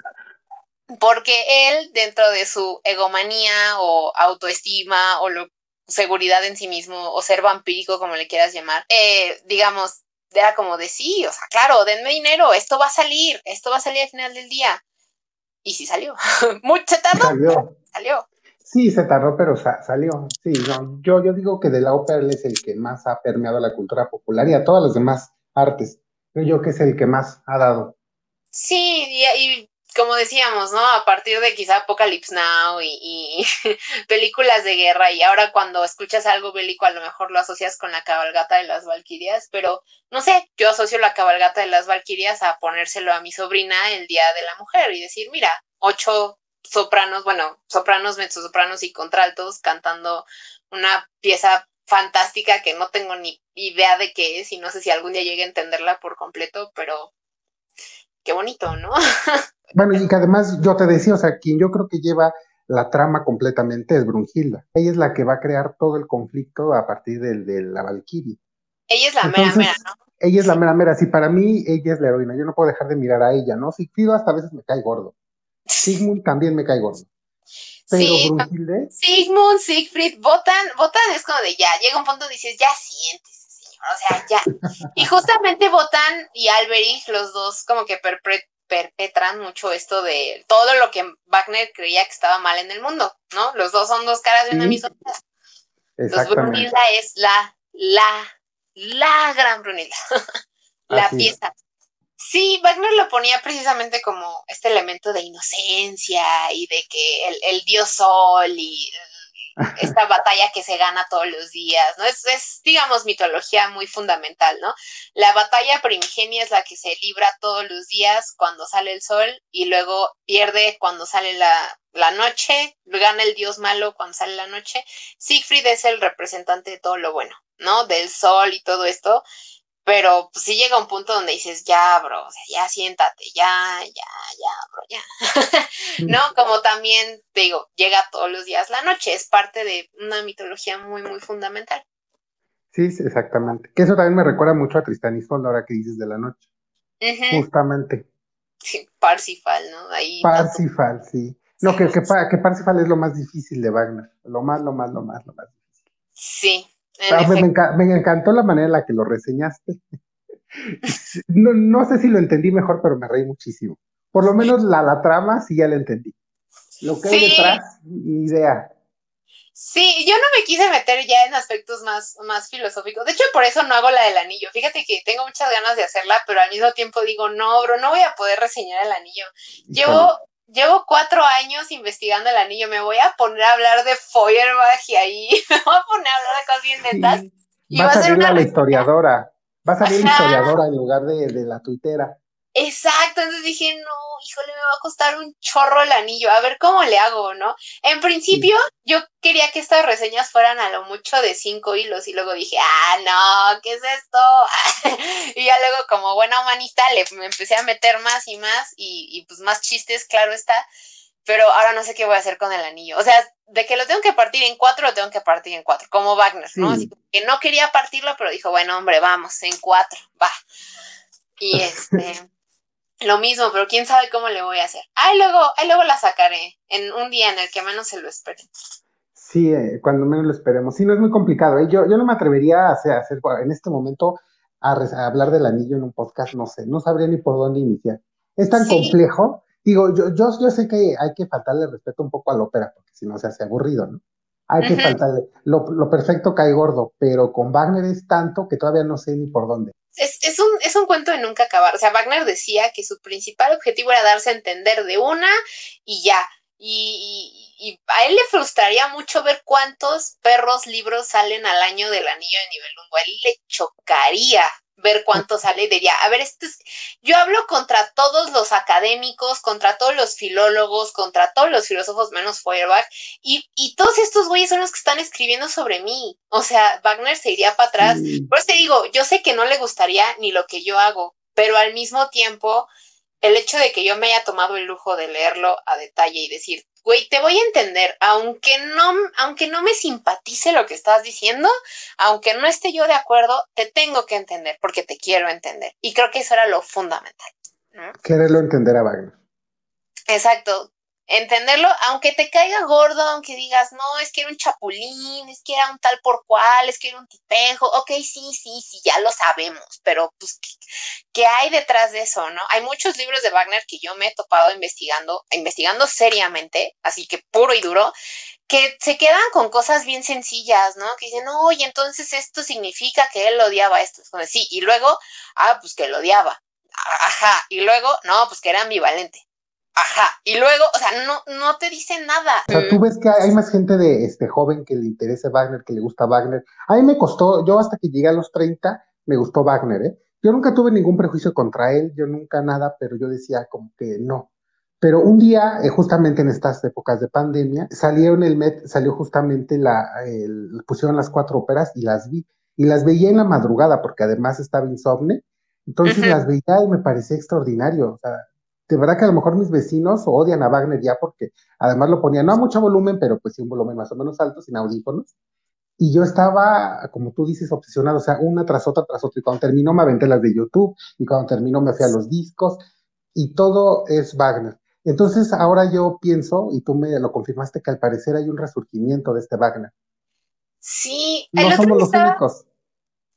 porque él, dentro de su egomanía o autoestima o seguridad en sí mismo o ser vampírico, como le quieras llamar, eh, digamos, era como de sí, o sea, claro, denme dinero, esto va a salir, esto va a salir al final del día. Y sí salió. se tardó. Salió. Sí, se tardó, pero salió. Sí, no, yo, yo digo que de la ópera él es el que más ha permeado la cultura popular y a todas las demás artes. Creo yo que es el que más ha dado. Sí, y como decíamos, ¿no? A partir de quizá Apocalypse Now y, películas de guerra y ahora cuando escuchas algo bélico a lo mejor lo asocias con la cabalgata de las Valquirias, pero no sé, yo asocio la cabalgata de las Valquirias a ponérselo a mi sobrina el Día de la Mujer y decir, mira, ocho sopranos, bueno, sopranos, mezzosopranos y contraltos cantando una pieza fantástica que no tengo ni idea de qué es y no sé si algún día llegue a entenderla por completo, pero qué bonito, ¿no? Bueno, y que además yo te decía, o sea, quien yo creo que lleva la trama completamente es Brunhilda. Ella es la que va a crear todo el conflicto a partir del, de la Valkyrie. Ella es la mera mera, ¿no? Ella es la mera mera. Sí, para mí ella es la heroína. Yo no puedo dejar de mirar a ella, ¿no? Sigfrido hasta a veces me cae gordo. Sigmund también me cae gordo. Pero sí, Brunhilde. Sigmund, Siegfried, Botan, Botan es como de ya, llega un punto donde dices, ya sientes o sea, ya. Y justamente Botan y Alberich, los dos como que perpetran mucho esto de todo lo que Wagner creía que estaba mal en el mundo, ¿no? Los dos son dos caras de una misma moneda. Entonces Brunilda es la, la, la gran Brunilda, la pieza. Sí, Wagner lo ponía precisamente como este elemento de inocencia y de que el, el dios sol y esta batalla que se gana todos los días, ¿no? Es, es, digamos, mitología muy fundamental, ¿no? La batalla primigenia es la que se libra todos los días cuando sale el sol y luego pierde cuando sale la, la noche, gana el dios malo cuando sale la noche. Siegfried es el representante de todo lo bueno, ¿no? Del sol y todo esto pero pues sí llega un punto donde dices, ya, bro, o sea, ya siéntate, ya, ya, ya, bro, ya. ¿No? Como también, te digo, llega todos los días la noche, es parte de una mitología muy, muy fundamental. Sí, exactamente. Que eso también me recuerda mucho a Tristan y ahora que dices de la noche. Justamente. Sí, Parsifal, ¿no? Ahí Parsifal, sí. No, que, que, que Parsifal es lo más difícil de Wagner. Lo más, lo más, lo más, lo más difícil. Sí, Ah, me, encantó la manera en la que lo reseñaste. no, sé si lo entendí mejor, pero me reí muchísimo. Por lo menos la, la trama sí ya la entendí. Lo que hay detrás, ni idea. Sí, yo no me quise meter ya en aspectos más, más filosóficos. De hecho, por eso no hago la del anillo. Fíjate que tengo muchas ganas de hacerla, pero al mismo tiempo digo, no, bro, no voy a poder reseñar el anillo. Llevo llevo cuatro años investigando el anillo, me voy a poner a hablar de Feuerbach y ahí me voy a poner a hablar de cosas bien netas. va, a salir la historiadora, va a salir la historiadora en lugar de, la tuitera. Exacto, entonces dije, no, híjole, me va a costar un chorro el anillo, a ver cómo le hago, ¿no? En principio, yo quería que estas reseñas fueran a lo mucho de cinco hilos y luego dije, ah, no, ¿qué es esto? y ya luego, como buena humanista, le me empecé a meter más y más y, y pues más chistes, claro está, pero ahora no sé qué voy a hacer con el anillo. O sea, de que lo tengo que partir en cuatro, lo tengo que partir en cuatro, como Wagner, ¿no? Así que no quería partirlo, pero dijo, bueno, hombre, vamos, en cuatro, va. Y este lo mismo, pero quién sabe cómo le voy a hacer. Ahí luego, ahí luego la sacaré en un día en el que menos se lo espere. Sí, eh, cuando menos lo esperemos. Sí, no es muy complicado. ¿eh? Yo, yo no me atrevería a hacer, hacer en este momento a, hablar del anillo en un podcast, no sé, no sabría ni por dónde iniciar. Es tan complejo. Digo, yo, yo, yo sé que hay que faltarle respeto un poco a la ópera, porque si no se hace aburrido, ¿no? Hay que faltarle. Lo, lo perfecto cae gordo, pero con Wagner es tanto que todavía no sé ni por dónde es, un, es un cuento de nunca acabar. O sea, Wagner decía que su principal objetivo era darse a entender de una y ya. Y, y, a él le frustraría mucho ver cuántos perros libros salen al año del anillo de nivel 1. A él le chocaría ver cuánto sale diría, a ver, esto es, yo hablo contra todos los académicos, contra todos los filólogos, contra todos los filósofos menos Feuerbach, y, y todos estos güeyes son los que están escribiendo sobre mí. O sea, Wagner se iría para atrás. Por eso te digo, yo sé que no le gustaría ni lo que yo hago, pero al mismo tiempo, el hecho de que yo me haya tomado el lujo de leerlo a detalle y decir, güey, te voy a entender, aunque no, aunque no me simpatice lo que estás diciendo, aunque no esté yo de acuerdo, te tengo que entender porque te quiero entender. Y creo que eso era lo fundamental. Quererlo entender a Wagner. Exacto, entenderlo, aunque te caiga gordo, aunque digas, no, es que era un chapulín, es que era un tal por cual, es que era un tipejo, ok, sí, sí, sí, ya lo sabemos, pero pues, ¿qué, hay detrás de eso, no? Hay muchos libros de Wagner que yo me he topado investigando, investigando seriamente, así que puro y duro, que se quedan con cosas bien sencillas, ¿no? Que dicen, oye, entonces esto significa que él odiaba esto. Sí, y luego, ah, pues que lo odiaba. Ajá, y luego, no, pues que era ambivalente Ajá, y luego, o sea, no, no te dice nada. O sea, tú ves que hay más gente de este joven que le interesa Wagner, que le gusta Wagner. A mí me costó, yo hasta que llegué a los 30, me gustó Wagner, ¿eh? Yo nunca tuve ningún prejuicio contra él, yo nunca nada, pero yo decía como que no. Pero un día, eh, justamente en estas épocas de pandemia, salió en el Met, salió justamente la, pusieron las cuatro óperas y las vi. Y las veía en la madrugada, porque además estaba insomne. Entonces las veía y me parecía extraordinario. O sea, de verdad que a lo mejor mis vecinos odian a Wagner ya porque además lo ponían no a mucho volumen, pero pues sí un volumen más o menos alto, sin audífonos. Y yo estaba, como tú dices, obsesionado, o sea, una tras otra, tras otra. Y cuando terminó me aventé las de YouTube, y cuando terminó me fui a los discos, y todo es Wagner. Entonces ahora yo pienso, y tú me lo confirmaste, que al parecer hay un resurgimiento de este Wagner. Sí, no somos los únicos.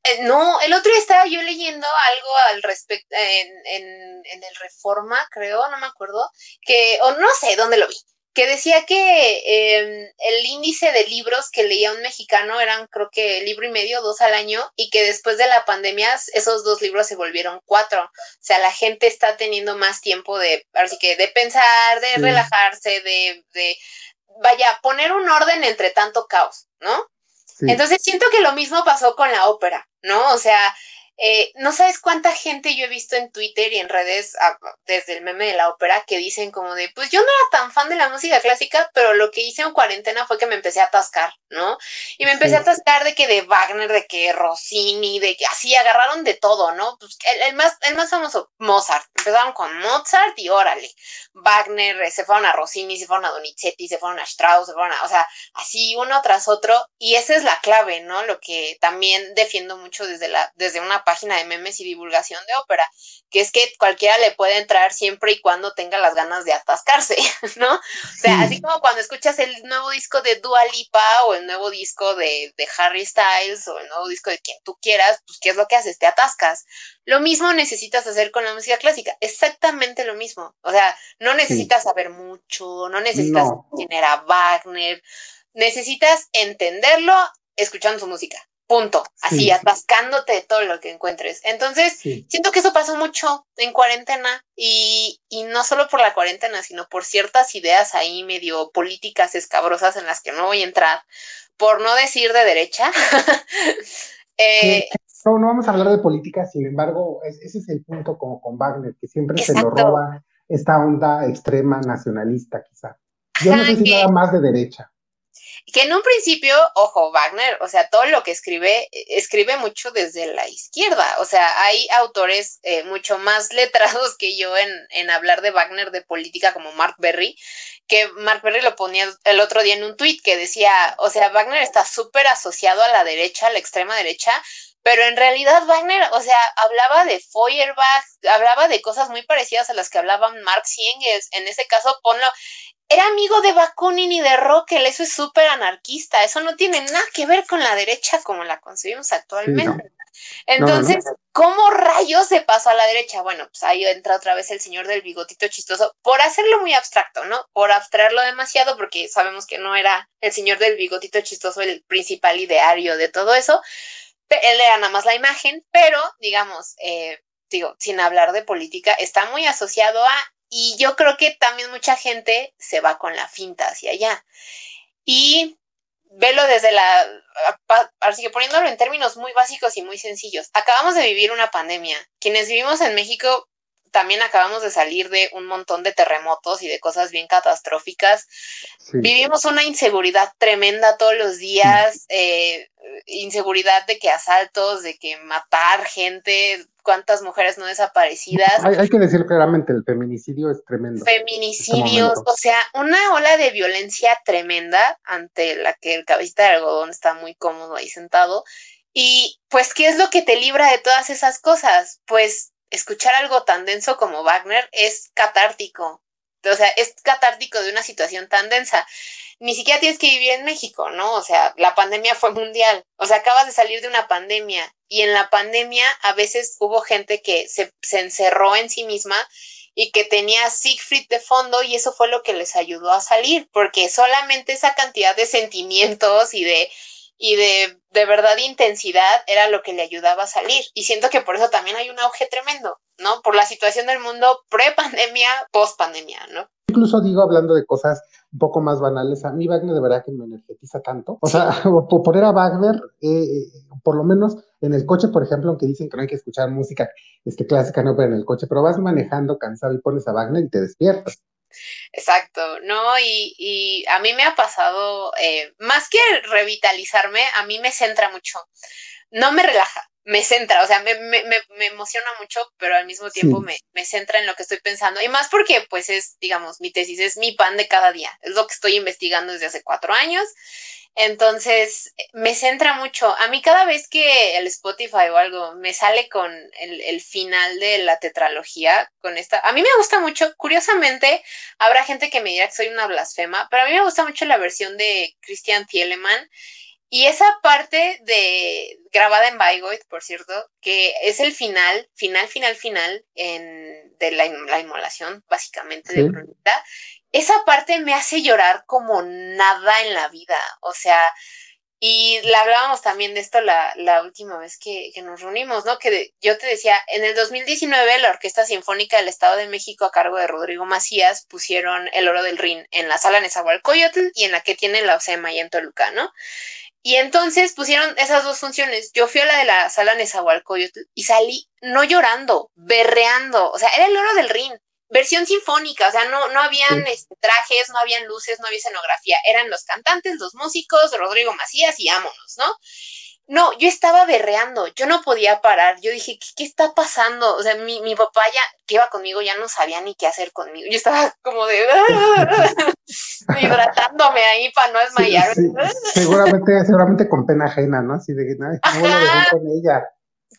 Eh, no, el otro día estaba yo leyendo algo al respecto en, en, el Reforma, creo, no me acuerdo, que, o no sé dónde lo vi, que decía que em, el índice de libros que leía un mexicano eran, creo que, libro y medio, dos al año, y que después de la pandemia esos dos libros se volvieron cuatro. O sea, la gente está teniendo más tiempo de, así que, de pensar, de relajarse, de, de, vaya, poner un orden entre tanto caos, ¿no? Entonces siento que lo mismo pasó con la ópera, ¿no? O sea, eh, no sabes cuánta gente yo he visto en Twitter y en redes ah, desde el meme de la ópera que dicen como de, pues yo no era tan fan de la música clásica, pero lo que hice en cuarentena fue que me empecé a atascar, ¿no? Y me empecé a atascar de que de Wagner, de que Rossini, de que así agarraron de todo, ¿no? Pues el, más, el más famoso, Mozart. Empezaron con Mozart y órale. Wagner, eh, se fueron a Rossini, se fueron a Donizetti, se fueron a Strauss, se fueron a, o sea, así uno tras otro. Y esa es la clave, ¿no? Lo que también defiendo mucho desde la, desde una página de memes y divulgación de ópera, que es que cualquiera le puede entrar siempre y cuando tenga las ganas de atascarse, ¿no? O sea, así como cuando escuchas el nuevo disco de Dua Lipa o el nuevo disco de, de Harry Styles o el nuevo disco de quien tú quieras, pues ¿qué es lo que haces? Te atascas. Lo mismo necesitas hacer con la música clásica, exactamente lo mismo. O sea, no necesitas saber mucho, no necesitas tener a Wagner, necesitas entenderlo escuchando su música. Punto. Así, atascándote de todo lo que encuentres. Entonces, siento que eso pasó mucho en cuarentena y, y, no solo por la cuarentena, sino por ciertas ideas ahí medio políticas escabrosas en las que no voy a entrar, por no decir de derecha. eh, No, no vamos a hablar de política, sin embargo, ese es el punto como con Wagner, que siempre se lo roba esta onda extrema nacionalista, quizá. Yo no sé si nada más de derecha. Que en un principio, ojo, Wagner, o sea, todo lo que escribe, escribe mucho desde la izquierda. O sea, hay autores eh, mucho más letrados que yo en, en hablar de Wagner de política, como Mark Berry, que Mark Berry lo ponía el otro día en un tuit que decía, o sea, Wagner está súper asociado a la derecha, a la extrema derecha, pero en realidad Wagner, o sea, hablaba de Feuerbach, hablaba de cosas muy parecidas a las que hablaban Marx y Engels. En ese caso, ponlo, era amigo de Bakunin y de Rockel, eso es súper anarquista, eso no tiene nada que ver con la derecha como la concebimos actualmente. Entonces, ¿cómo rayos se pasó a la derecha? Bueno, pues ahí entra otra vez el señor del bigotito chistoso, por hacerlo muy abstracto, ¿no? Por abstraerlo demasiado, porque sabemos que no era el señor del bigotito chistoso el principal ideario de todo eso. Él era nada más la imagen, pero, digamos, eh, digo, sin hablar de política, está muy asociado a y yo creo que también mucha gente se va con la finta hacia allá. Y velo desde la, así que poniéndolo en términos muy básicos y muy sencillos, acabamos de vivir una pandemia. Quienes vivimos en México también acabamos de salir de un montón de terremotos y de cosas bien catastróficas. Vivimos una inseguridad tremenda todos los días, eh, inseguridad de que asaltos, de que matar gente, cuántas mujeres no desaparecidas. Hay, que decir claramente, el feminicidio es tremendo. Feminicidios, o sea, una ola de violencia tremenda ante la que el cabecita de algodón está muy cómodo ahí sentado. Y pues, ¿qué es lo que te libra de todas esas cosas? Pues escuchar algo tan denso como Wagner es catártico. O sea, es catártico de una situación tan densa. Ni siquiera tienes que vivir en México, ¿no? O sea, la pandemia fue mundial. O sea, acabas de salir de una pandemia y en la pandemia a veces hubo gente que se, se encerró en sí misma y que tenía Siegfried de fondo y eso fue lo que les ayudó a salir, porque solamente esa cantidad de sentimientos y de y de, de verdad intensidad era lo que le ayudaba a salir. Y siento que por eso también hay un auge tremendo, ¿no? Por la situación del mundo pre-pandemia, post-pandemia, ¿no? Incluso digo, hablando de cosas un poco más banales, a mí Wagner de verdad que me energetiza tanto. O sea, por poner a Wagner, eh, por lo menos en el coche, por ejemplo, aunque dicen que no hay que escuchar música este, clásica, no, pero en el coche, pero vas manejando cansado y pones a Wagner y te despiertas. Exacto, ¿no? Y, a mí me ha pasado, eh, más que revitalizarme, a mí me centra mucho. No me relaja, me centra, o sea, me, me, me emociona mucho, pero al mismo tiempo me, me, centra en lo que estoy pensando. Y más porque, pues, es, digamos, mi tesis es mi pan de cada día. Es lo que estoy investigando desde hace cuatro años. Entonces, me centra mucho. A mí cada vez que el Spotify o algo me sale con el, final de la tetralogía, con esta, a mí me gusta mucho, curiosamente, habrá gente que me dirá que soy una blasfema, pero a mí me gusta mucho la versión de Christian Thielemann. Y esa parte de grabada en Bygoid, por cierto, que es el final, final, final, final en, de la, inmolación, básicamente, de Brunita, esa parte me hace llorar como nada en la vida. O sea, y le hablábamos también de esto la, la última vez que, que, nos reunimos, ¿no? Que yo te decía, en el 2019 la Orquesta Sinfónica del Estado de México a cargo de Rodrigo Macías pusieron El Oro del Rin en la sala Nezahualcóyotl y en la que tiene la OCEMA y en Toluca, ¿no? Y entonces pusieron esas dos funciones. Yo fui a la de la sala Nezahualcóyotl y salí no llorando, berreando. O sea, era el Oro del Rin versión sinfónica, o sea, no, no habían este, trajes, no habían luces, no había escenografía, eran los cantantes, los músicos, Rodrigo Macías y ámonos, ¿no? No, yo estaba berreando, yo no podía parar, yo dije, ¿qué, está pasando? O sea, mi, mi, papá ya, que iba conmigo, ya no sabía ni qué hacer conmigo, yo estaba como de, hidratándome ahí para no desmayar. Seguramente, seguramente con pena ajena, ¿no? Así de que no, no lo dejé con ella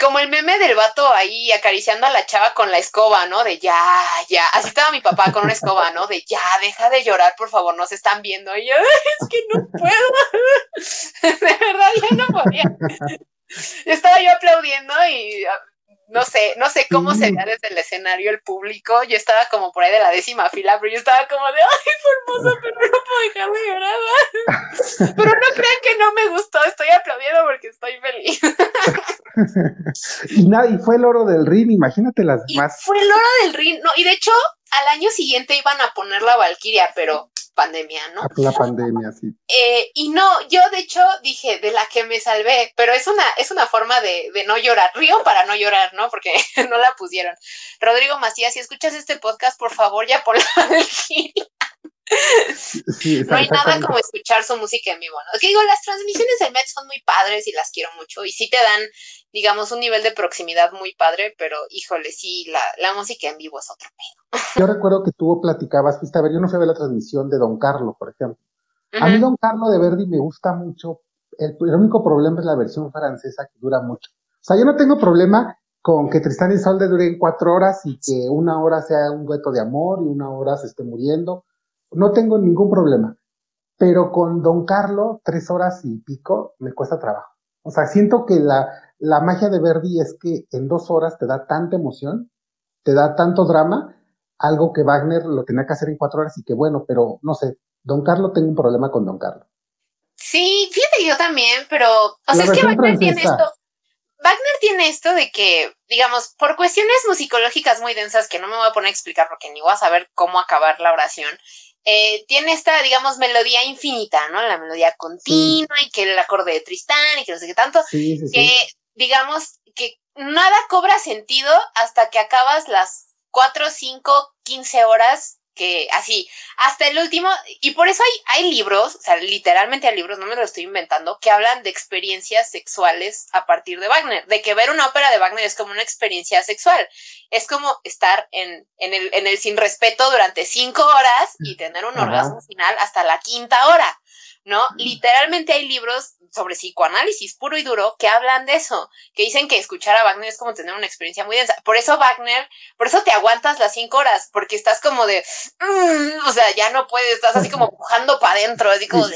como el meme del vato ahí acariciando a la chava con la escoba, ¿no? De ya, ya. Así estaba mi papá con una escoba, ¿no? De ya, deja de llorar, por favor, no se están viendo. Y yo, es que no puedo. de verdad, ya no podía. estaba yo aplaudiendo y no sé, no sé cómo sería desde el escenario el público. Yo estaba como por ahí de la décima fila, pero yo estaba como de, ay, fue hermoso, pero no puedo dejar de llorar. pero no crean que no me gustó, estoy aplaudiendo porque estoy feliz. y, nada, y fue el oro del ring, imagínate las demás. fue el oro del ring, no, y de hecho, al año siguiente iban a poner la Valquiria, pero pandemia, ¿no? La pandemia, sí. Eh, y no, yo de hecho dije, de la que me salvé, pero es una, es una forma de, de no llorar, río para no llorar, ¿no? Porque no la pusieron. Rodrigo Macías, si escuchas este podcast, por favor, ya ponla no hay nada como escuchar su música en vivo, ¿no? Que digo, las transmisiones del Met son muy padres y las quiero mucho y sí te dan, digamos, un nivel de proximidad muy padre, pero híjole, sí, la, la música en vivo es otro pedo. Yo recuerdo que tú platicabas, fuiste a ver, yo no fui a ver la transmisión de Don Carlos, por ejemplo. A mí Don Carlos de Verdi me gusta mucho, el, el, único problema es la versión francesa que dura mucho. O sea, yo no tengo problema con que Tristán y Solde duren cuatro horas y que una hora sea un dueto de amor y una hora se esté muriendo no tengo ningún problema. Pero con Don Carlo, tres horas y pico, me cuesta trabajo. O sea, siento que la, la magia de Verdi es que en dos horas te da tanta emoción, te da tanto drama, algo que Wagner lo tenía que hacer en cuatro horas y que bueno, pero no sé, Don Carlo tengo un problema con Don Carlo. Sí, fíjate yo también, pero, o sea, es que Wagner tiene esto, Wagner tiene esto de que, digamos, por cuestiones musicológicas muy densas que no me voy a poner a explicar porque ni voy a saber cómo acabar la oración, eh, tiene esta, digamos, melodía infinita, ¿no? La melodía continua y que el acorde de Tristán y que no sé qué tanto, que digamos que nada cobra sentido hasta que acabas las 4, 5, 15 horas que así, hasta el último, y por eso hay, hay libros, o sea, literalmente hay libros, no me lo estoy inventando, que hablan de experiencias sexuales a partir de Wagner, de que ver una ópera de Wagner es como una experiencia sexual, es como estar en, en, el, en el sin respeto durante cinco horas y tener un orgasmo final hasta la quinta hora. ¿No? Literalmente hay libros sobre psicoanálisis puro y duro que hablan de eso, que dicen que escuchar a Wagner es como tener una experiencia muy densa. Por eso Wagner, por eso te aguantas las cinco horas, porque estás como de, mm", o sea, ya no puedes, estás así como pujando para adentro, así como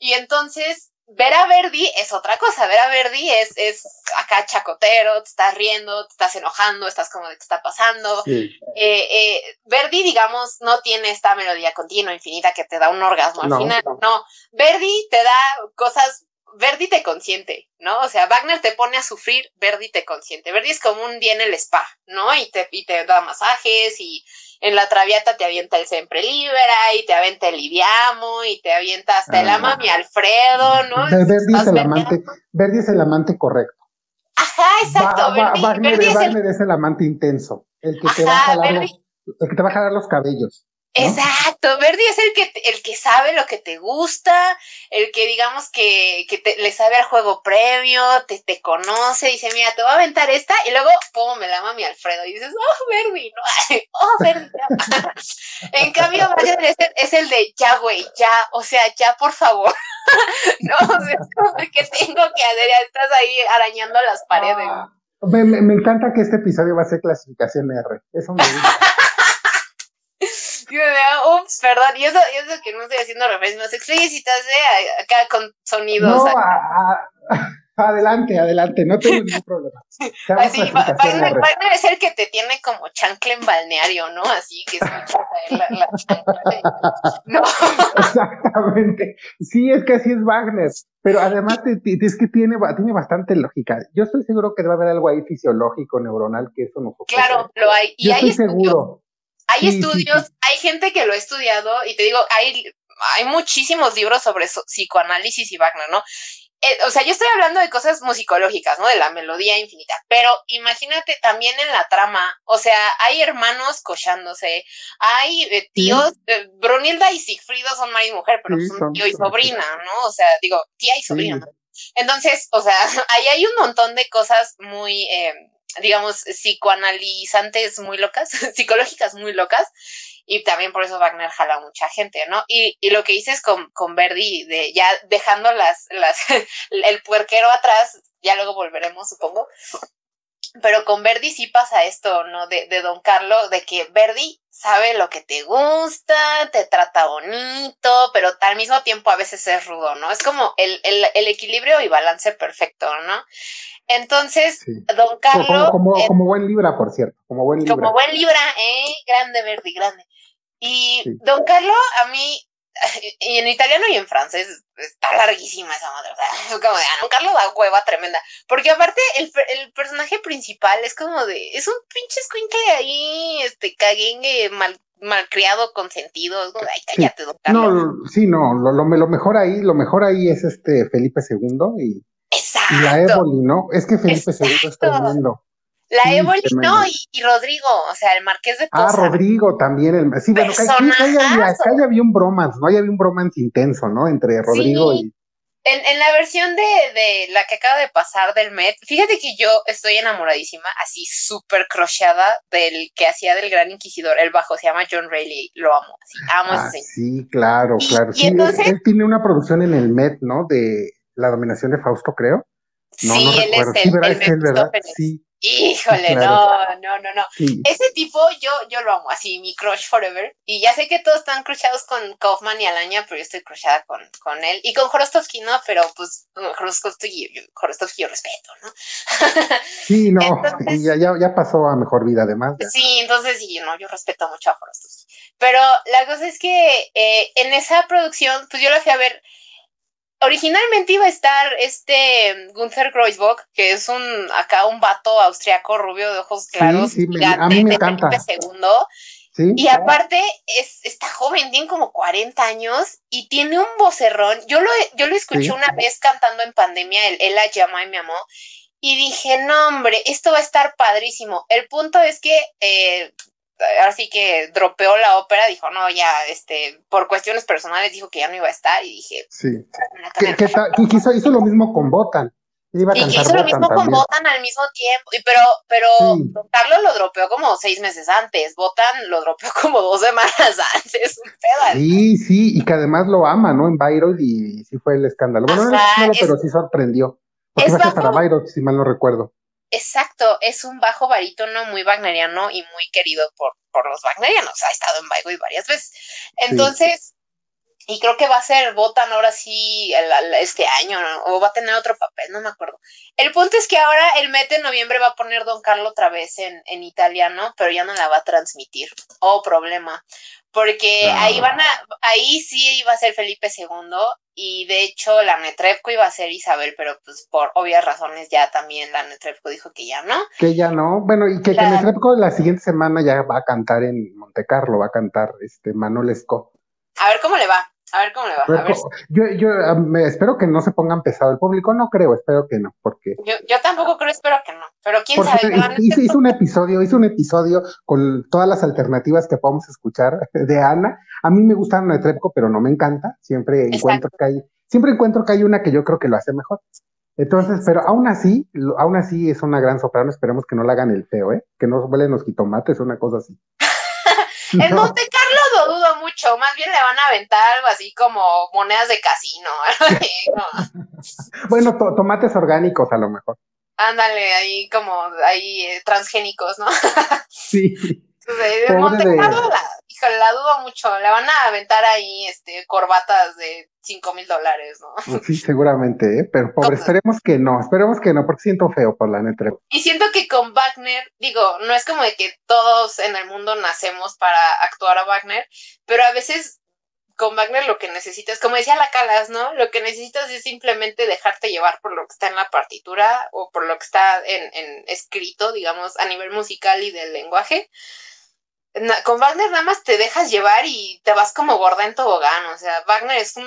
y entonces ver a Verdi es otra cosa. Ver a Verdi es, es acá chacotero, te estás riendo, te estás enojando, estás como de qué está pasando. Eh, eh, Verdi, digamos, no tiene esta melodía continua, infinita, que te da un orgasmo al final. No. Verdi te da cosas. Verdi te consiente, ¿no? O sea, Wagner te pone a sufrir, Verdi te consiente. Verdi es como un día en el spa, ¿no? Y te, y te da masajes y en la traviata te avienta el siempre libera y te avienta el lidiamo y te avienta hasta el ah. ama mi Alfredo, ¿no? Verdi es, el amante, Verdi es el amante correcto. Ajá, exacto. Wagner, es, el... amante intenso, el que, te va a jalar los, el que te va a jalar los cabellos. Exacto, Verdi es el que, el que sabe lo que te gusta, el que digamos que, que te, le sabe al juego previo, te, te conoce, dice, mira, te voy a aventar esta, y luego, pum, me la mi Alfredo, y dices, oh, Verdi, no, oh, Verdi. en cambio, es el, es el de, ya, güey, ya, o sea, ya, por favor. no, o sea, es como que tengo que hacer, ya estás ahí arañando las paredes. Ah, me, me, me, encanta que este episodio va a ser clasificación R, eso me gusta. ups, perdón, y eso, y eso que no estoy haciendo referencias explícitas, ¿eh? Acá con sonidos. No, adelante, adelante, no tengo ningún problema. Así, Wagner, es el que te tiene como chancle en balneario, ¿no? Así que escucha la, la No. Exactamente. Sí, es que así es Wagner. Pero además es que tiene, tiene bastante lógica. Yo estoy seguro que debe haber algo ahí fisiológico, neuronal, que eso no Claro, lo hay. Y Yo estoy seguro. Hay estudios, hay gente que lo ha estudiado y te digo, hay, hay muchísimos libros sobre psicoanálisis y Wagner, ¿no? Eh, o sea, yo estoy hablando de cosas musicológicas, ¿no? De la melodía infinita, pero imagínate también en la trama, o sea, hay hermanos cochándose, hay eh, tíos, eh, Brunilda y Sigfrido son marido y mujer, pero son tío y sobrina, ¿no? O sea, digo, tía y sobrina. Entonces, o sea, ahí hay un montón de cosas muy digamos, psicoanalizantes muy locas, psicológicas muy locas, y también por eso Wagner jala a mucha gente, ¿no? Y, y lo que dices con, con Verdi, de ya dejando las, las, el puerquero atrás, ya luego volveremos, supongo. Pero con Verdi sí pasa esto, ¿no? De, de Don Carlo, de que Verdi sabe lo que te gusta, te trata bonito, pero al mismo tiempo a veces es rudo, ¿no? Es como el, el, el equilibrio y balance perfecto, ¿no? Entonces, don Carlos... Como, como, buen Libra, por cierto, como buen Libra. Como buen Libra, ¿eh? Grande, verde, grande. Y don Carlos, a mí, y en italiano y en francés, está larguísima esa madre. O sea, es como de, ah, don Carlos da hueva tremenda. Porque aparte, el, el personaje principal es como de, es un pinche escuincle ahí, este, caguengue, mal malcriado, consentido. Ay, cállate, sí. No, sí, no, lo, lo, mejor ahí, lo mejor ahí es este Felipe II y, Exacto. y la Éboli, ¿no? Es que Felipe II es tremendo. La sí, Éboli, no, y, y, Rodrigo, o sea, el Marqués de Poza. Ah, Rodrigo también. El, sí, bueno, que, había, había un bromance, ¿no? Ahí había un bromance intenso, ¿no? Entre Rodrigo sí. y. En, en, la versión de, de, la que acaba de pasar del Met, fíjate que yo estoy enamoradísima, así súper crocheada del que hacía del Gran Inquisidor, el bajo, se llama John Rayleigh, lo amo, así, amo ah, ese Sí, claro, y, claro. Y sí, entonces, él, él, tiene una producción en el Met, ¿no? De la dominación de Fausto, creo. No, sí, no él recuerdo. es sí, el, ¿verdad? el es él, ¿verdad? Sí. Híjole, claro. no, no, no, no. Sí. Ese tipo yo, yo lo amo, así, mi crush forever. Y ya sé que todos están cruchados con Kaufman y Alaña, pero yo estoy crushada con, con él. Y con Horostovsky, ¿no? Pero pues Horostovsky, yo, Horostovsky yo respeto, ¿no? Sí, no, Entonces- ya, ya, ya pasó a mejor vida además. ya. Sí, entonces sí, no, yo respeto mucho a Horostovsky. Pero la cosa es que eh, en esa producción, pues yo la fui a ver. Originalmente iba a estar este Gunther Kreuzbock, que es un acá un vato austriaco rubio de ojos claros, sí, gigante, a mí me de encanta. Sí, Y aparte, es, está joven, tiene como 40 años y tiene un vocerrón. Yo lo, yo lo escuché Sí. una vez cantando en pandemia, él, él la llama y me amó. Y dije, no, hombre, esto va a estar padrísimo. El punto es que, eh, ahora sí que dropeó la ópera, dijo, no, ya, este, por cuestiones personales dijo que ya no iba a estar. Y dije, sí. "La Que, cámara". que, ta- que hizo, hizo lo mismo con Botan. Iba a y que hizo lo mismo con. Botan al mismo tiempo. Y pero, pero Sí. Carlos lo dropeó como seis meses antes. Botan lo dropeó como dos semanas antes. Un pedo así. Sí, sí, y que además lo ama, ¿no? En Bayreuth y sí fue el escándalo. Bueno, no era Ajá, escándalo, es- pero sí sorprendió. Porque es ser para bajo- Bayreuth, si mal no recuerdo. Exacto, es un bajo barítono muy wagneriano y muy querido por, por los wagnerianos. Ha estado en Bayreuth varias veces. Entonces, y creo que va a ser Botan ahora sí el- el- este año, ¿no? o va a tener otro papel, no me acuerdo. El punto es que ahora el Met de noviembre va a poner Don Carlo otra vez en, en italiano, pero ya no la va a transmitir. Oh, problema. Porque Ah. ahí van a, ahí sí iba a ser Felipe II, y de hecho la Netrebko iba a ser Isabel, pero pues por obvias razones ya también la Netrebko dijo que ya no. Que ya no. Bueno, y que, que Claro. Netrebko la siguiente semana ya va a cantar en Monte Carlo, va a cantar este Manuel Esco. A ver cómo le va, a ver cómo le va. A ver, Yo, yo me espero que no se pongan pesado el público, no creo, espero que no, porque yo, yo tampoco creo, espero que no, pero quién Porque sabe. hizo, hizo un episodio, hizo un episodio con todas las alternativas que podemos escuchar de Ana. A mí me gusta Ana Netrebko, pero no me encanta. Siempre Exacto. encuentro que hay, siempre encuentro que hay una que yo creo que lo hace mejor. Entonces, pero aún así, aún así es una gran soprano. Esperemos que no la hagan el feo, ¿eh? Que no vuelen los jitomates, una cosa así. En No, Monte Más bien le van a aventar algo así como monedas de casino. Bueno, to- tomates orgánicos a lo mejor. Ándale, ahí como ahí eh, transgénicos, ¿no? Sí. Entonces, Monte de- la, híjole, la dudo mucho. Le van a aventar ahí este corbatas de cinco mil dólares, ¿no? Sí, seguramente, ¿eh? Pero pobre, esperemos que no, esperemos que no, porque siento feo por la Netrebko. Y siento que con Wagner, digo, no es como de que todos en el mundo nacemos para actuar a Wagner, pero a veces con Wagner lo que necesitas, como decía la Calas, ¿no? Lo que necesitas es simplemente dejarte llevar por lo que está en la partitura o por lo que está en, en escrito, digamos, a nivel musical y del lenguaje. Con Wagner nada más te dejas llevar y te vas como gorda en tobogán, o sea, Wagner es un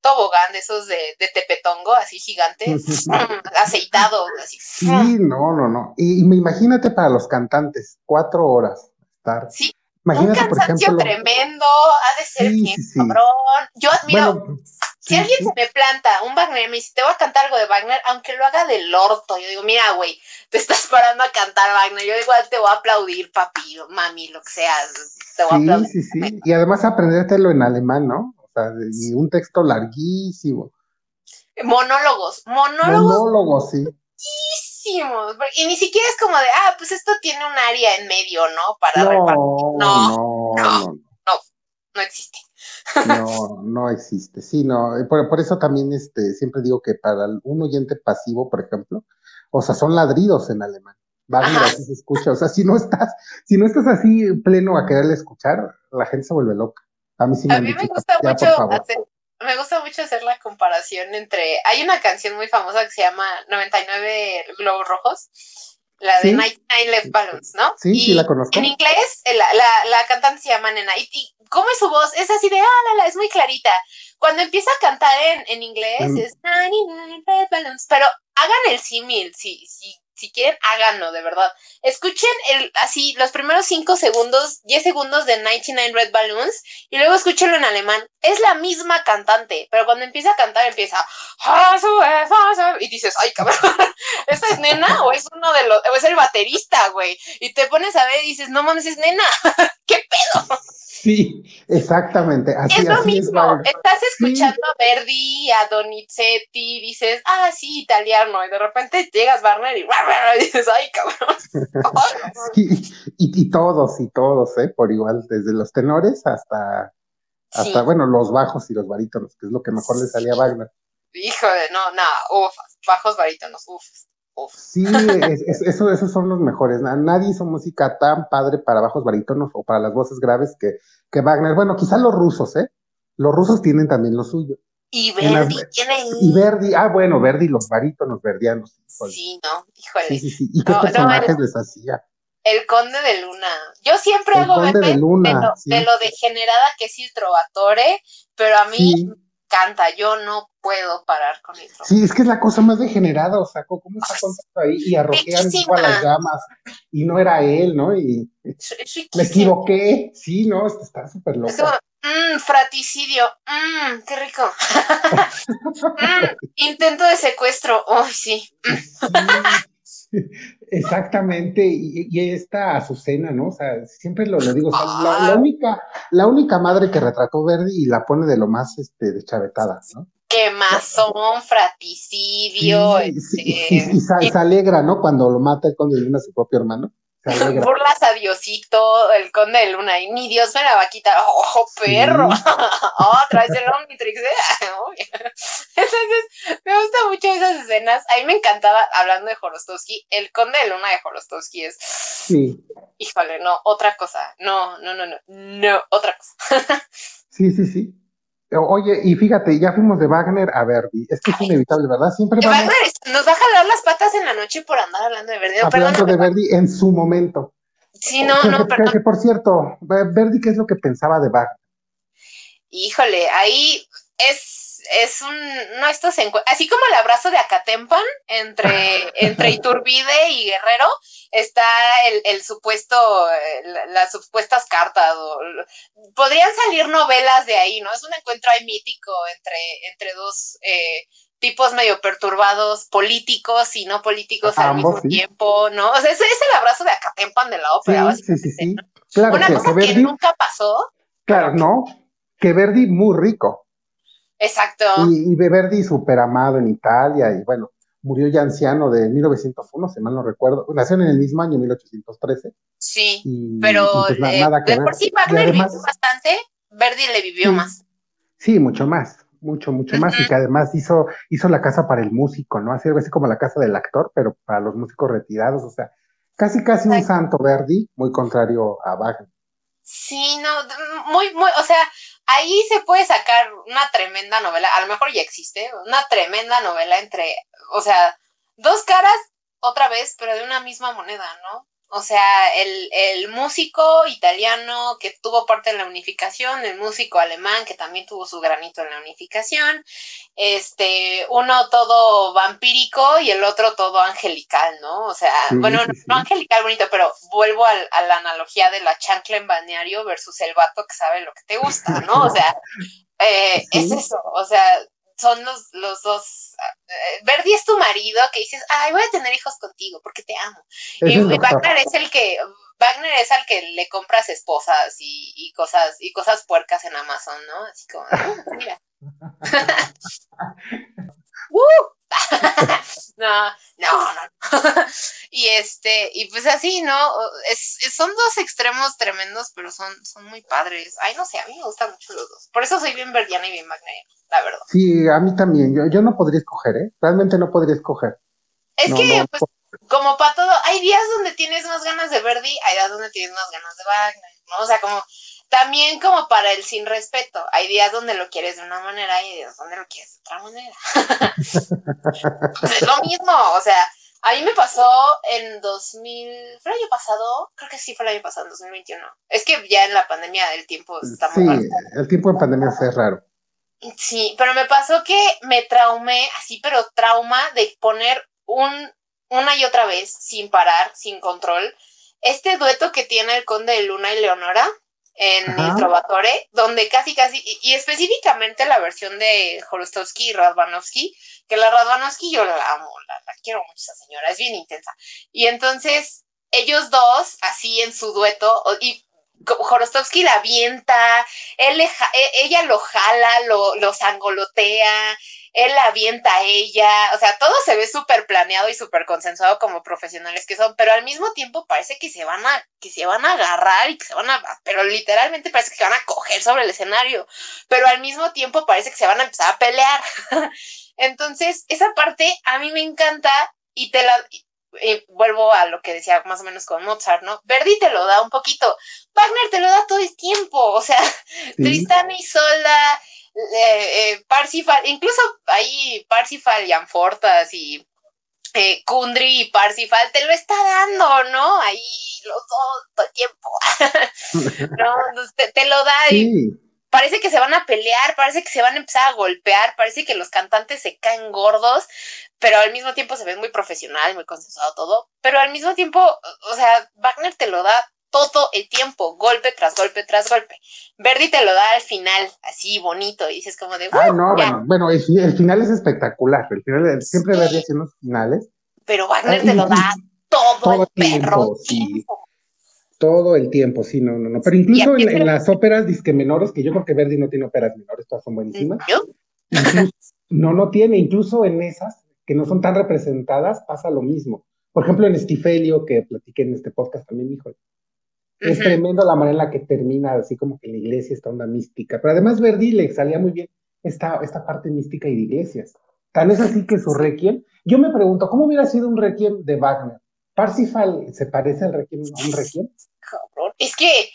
tobogán de esos de, de tepetongo, así gigante, aceitado, así. Sí, no, no, no. Y, me imagínate para los cantantes, cuatro horas estar. Sí, Imagínate, un por cansancio ejemplo. tremendo, ha de ser Sí, bien sí, sí. cabrón. Yo admiro, Bueno, si sí, alguien sí. se me planta un Wagner y me dice, te voy a cantar algo de Wagner, aunque lo haga del orto, yo digo, mira, güey, te estás parando a cantar Wagner, yo igual te voy a aplaudir, papi, mami, lo que sea, te voy a Sí, aplaudir. sí, sí. Y además aprendértelo en alemán, ¿no? O sea, y un texto larguísimo. Monólogos, monólogos Monólogo, sí. porque- y ni siquiera es como de, ah, pues esto tiene un área en medio, ¿no? Para repartir, No, No, no, no, no existe. No, no existe. Sí, no. y Por, por eso también este, siempre digo que para un oyente pasivo, por ejemplo, o sea, son ladridos en alemán. Ajá. así se escucha. O sea, si no estás, si no estás así pleno a quererle escuchar, la gente se vuelve loca. A mí sí me A mí dicho, me gusta ya, mucho por favor. hacer, me gusta mucho hacer la comparación entre, hay una canción muy famosa que se llama 99 globos rojos. La de Night Nine Left Balloons, ¿no? Sí, sí, la conozco. En inglés, la, la, la cantante se llama Nena. Y, cómo es su voz, es así de, ah, la, la, es muy clarita. Cuando empieza a cantar en, en inglés, es 99 Red Balloons, pero hagan el símil, sí, sí, si quieren, háganlo, de verdad. Escuchen el, así los primeros 5 segundos, 10 segundos de 99 Red Balloons y luego escúchenlo en alemán. Es la misma cantante, pero cuando empieza a cantar empieza y dices, ay cabrón, ¿esta es nena o es uno de los, o es el baterista, güey? Y te pones a ver y dices, no mames, es nena, ¿qué pedo? Sí, exactamente. Así, es lo mismo. Estás escuchando a Verdi, a Donizetti, dices, ah, sí, italiano, y de repente llegas Barner y, dices, ay, cabrón. y, todos, y todos, ¿eh? Por igual, desde los tenores hasta, hasta bueno, los bajos y los barítonos, que es lo que mejor le salía a Wagner. Híjole, no, no, uff, bajos barítonos, Sí, eso, esos son los mejores. Nadie hizo música tan padre para bajos barítonos o para las voces graves que, que Wagner. Bueno, quizá los rusos, ¿eh? Los rusos tienen también lo suyo. Y Verdi tiene. Y Verdi, ah, bueno, Verdi, los barítonos verdianos. Sí, no, híjole. Sí, sí, sí. ¿Y qué personajes les hacía? El Conde de Luna. Yo siempre hago Conde de, Luna, de, lo, degenerada que es el Trovatore, pero a mí canta, yo no puedo parar con eso. Sí, es que es la cosa más degenerada, o sea, ¿cómo está contando ahí? Y arrojean a las llamas, y no era él, ¿no? Y me equivoqué, sí, no, está súper loco. Mmm, fraticidio, mmm, qué rico. mm, intento de secuestro, oh, sí. Exactamente, y, esta Azucena, ¿no? O sea, siempre lo, digo, la, única, la única madre que retrató Verdi y la pone de lo más este, deschavetada, ¿no? Quemazón, fraticidio. este... y, se, alegra, ¿no? Cuando lo mata el conde de Luna, su propio hermano. Burlas a Diosito, el conde de Luna, y mi Dios me la va a quitar. ¡Ojo, perro! Otra vez el Omnitrix, ¿eh? Entonces, me gustan mucho esas escenas. A mí me encantaba, hablando de Jorostowski, el conde de Luna de Jorostowski es. Sí. Híjole, no, otra cosa. No, no, no, no. No, otra cosa. sí, sí, sí. Oye, y fíjate, ya fuimos de Wagner a Verdi. Es que es inevitable, ¿verdad? Siempre. Wagner nos va a jalar las patas en la noche por andar hablando de Verdi. Hablando de Verdi en su momento. Sí, no, no, perdón. Que, por cierto, Verdi, ¿qué es lo que pensaba de Wagner? Híjole, ahí es, es un, no, esto se así como el abrazo de Acatempan entre, entre Iturbide y Guerrero, está el, el supuesto, las supuestas cartas, o, podrían salir novelas de ahí, ¿no? Es un encuentro ahí mítico entre, entre dos eh, tipos medio perturbados, políticos y no políticos al mismo tiempo, ¿no? O sea, ese es el abrazo de Acatempan de la ópera, sí, Sí, sí, Claro, Una cosa que, nunca pasó. Claro, no, que Verdi muy rico. Exacto. Y, y Verdi súper amado en Italia, y bueno, murió ya anciano de 1901, si mal no recuerdo. Nació en el mismo año, 1813. Sí, pero pues de por sí Wagner vivió bastante, Verdi le vivió más. Sí, mucho más, mucho, mucho más. Y que además hizo, hizo la casa para el músico, ¿no? Así, así como la casa del actor, pero para los músicos retirados, o sea, casi, casi un santo Verdi, muy contrario a Wagner. Sí, no, muy, muy, o sea, ahí se puede sacar una tremenda novela, a lo mejor ya existe, una tremenda novela entre, o sea, dos caras otra vez, pero de una misma moneda, ¿no? O sea, el, el, músico italiano que tuvo parte en la unificación, el músico alemán que también tuvo su granito en la unificación, este, uno todo vampírico y el otro todo angelical, ¿no? O sea, bueno, no, angelical bonito, pero vuelvo a, la analogía de la chancla en balneario versus el vato que sabe lo que te gusta, ¿no? O sea, eh, es eso, o sea, son los, los dos. Eh, Verdi es tu marido que dices, ay, voy a tener hijos contigo porque te amo. y, Wagner es el que. Wagner es al que le compras esposas y, y cosas y cosas puercas en Amazon, ¿no? Así como, ah, mira. ¡Uh! no, no, no. y este, y pues así, ¿no? Es, son dos extremos tremendos, pero son, son muy padres. Ay, no sé, a mí me gustan mucho los dos. Por eso soy bien verdiana y bien Wagner, la verdad. Sí, a mí también. Yo, yo no podría escoger, ¿eh? Realmente no podría escoger. Es que, pues, como para todo, hay días donde tienes más ganas de Verdi, hay días donde tienes más ganas de Wagner, ¿no? O sea, como también como para el sin respeto. Hay días donde lo quieres de una manera y días donde lo quieres de otra manera. Pues es lo mismo, o sea, A mí me pasó en 2000, ¿fue el año pasado? Creo que sí fue el año pasado, en 2021. Es que ya en la pandemia el tiempo está muy Sí, el tiempo en pandemia fue raro. Sí, pero me pasó que me traumé, así, pero trauma de poner un, una y otra vez, sin parar, sin control, este dueto que tiene el conde de Luna y Leonora en el Trovatore, donde casi, casi, y, específicamente la versión de Horostovsky y Radvanovsky, que la Radvanovsky yo la amo, la, quiero mucho esa señora, es bien intensa. Y entonces ellos dos, así en su dueto, y Horostovsky la avienta, él e, ella lo jala, lo, lo sangolotea, él la avienta a ella, o sea, todo se ve súper planeado y súper consensuado como profesionales que son, pero al mismo tiempo parece que se van a, que se van a agarrar y que se van a, pero literalmente parece que se van a coger sobre el escenario, pero al mismo tiempo parece que se van a empezar a pelear. Entonces, esa parte a mí me encanta y te la, vuelvo a lo que decía más o menos con Mozart, ¿no? Verdi te lo da un poquito, Wagner te lo da todo el tiempo, o sea, Tristán y Solda, eh, eh, Parsifal, incluso ahí Parsifal y Anfortas y eh, Kundry y Parsifal te lo está dando, ¿no? Ahí los dos todo el tiempo. no, te, lo da y parece que se van a pelear, parece que se van a empezar a golpear, parece que los cantantes se caen gordos, pero al mismo tiempo se ven muy profesional, muy consensuado todo, pero al mismo tiempo, o sea, Wagner te lo da todo el tiempo, golpe tras golpe tras golpe. Verdi te lo da al final, así bonito, y dices como de... Ah, no, bueno, bueno el, final es espectacular, el final, siempre Verdi haciendo los finales. Pero Wagner te lo da todo, el perro tiempo todo el tiempo, sí, no, no, no. Pero incluso en, las óperas disque menores, que yo creo que Verdi no tiene óperas menores, todas son buenísimas. no, no tiene, incluso en esas que no son tan representadas, pasa lo mismo. Por ejemplo, en Estifelio, que platiqué en este podcast también, hijo, es tremendo la manera en la que termina, así como que la iglesia, esta onda mística. Pero además Verdi le salía muy bien esta, esta parte mística y de iglesias. Tan es así que su requiem, yo me pregunto, ¿cómo hubiera sido un requiem de Wagner? ¿Parsifal se parece al requiem, a un requiem? Es que,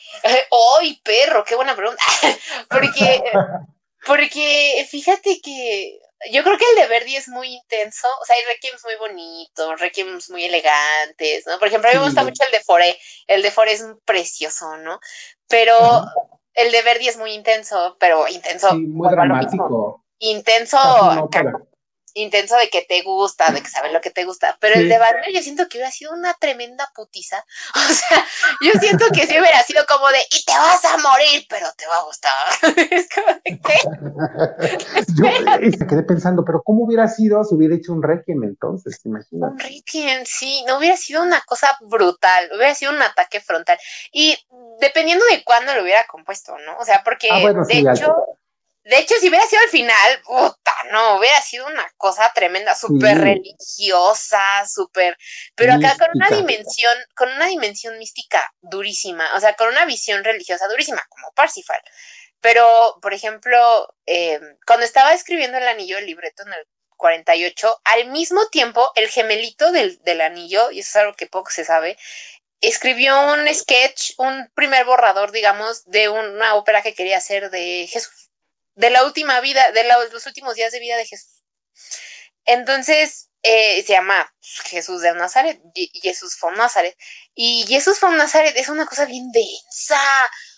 ¡ay, perro! ¡Qué buena pregunta! porque, porque fíjate que yo creo que el de Verdi es muy intenso, o sea, hay requiems muy bonitos, requiems muy elegantes, ¿no? Por ejemplo, a mí me gusta mucho el de Foré, el de Foré es precioso, ¿no? Pero el de Verdi es muy intenso, pero intenso. muy dramático. Intenso, intenso de que te gusta, de que sabes lo que te gusta. Pero el de Wagner yo siento que hubiera sido una tremenda putiza. O sea, yo siento que sí hubiera sido como de, y te vas a morir, pero te va a gustar. es como de, ¿qué? yo quedé pensando, pero ¿cómo hubiera sido si hubiera hecho un Requiem entonces? Imagínate. Un Requiem, sí, no hubiera sido una cosa brutal, hubiera sido un ataque frontal. Y dependiendo de cuándo lo hubiera compuesto, ¿no? O sea, porque ah, de hecho... De hecho, si hubiera sido al final, puta, no, hubiera sido una cosa tremenda, súper religiosa, súper, pero acá con una dimensión, con una dimensión mística durísima, o sea, con una visión religiosa durísima, como Parsifal. Pero, por ejemplo, em, cuando estaba escribiendo el anillo, el libreto en el 48, al mismo tiempo, el gemelito del, del anillo, y eso es algo que poco se sabe, escribió un sketch, un primer borrador, digamos, de una ópera que quería hacer de Jesús de la última vida, de los últimos días de vida de Jesús. Entonces, eh, se llama Jesús de Nazaret, Jesús von Nazaret. Y Jesús von Nazaret es una cosa bien densa.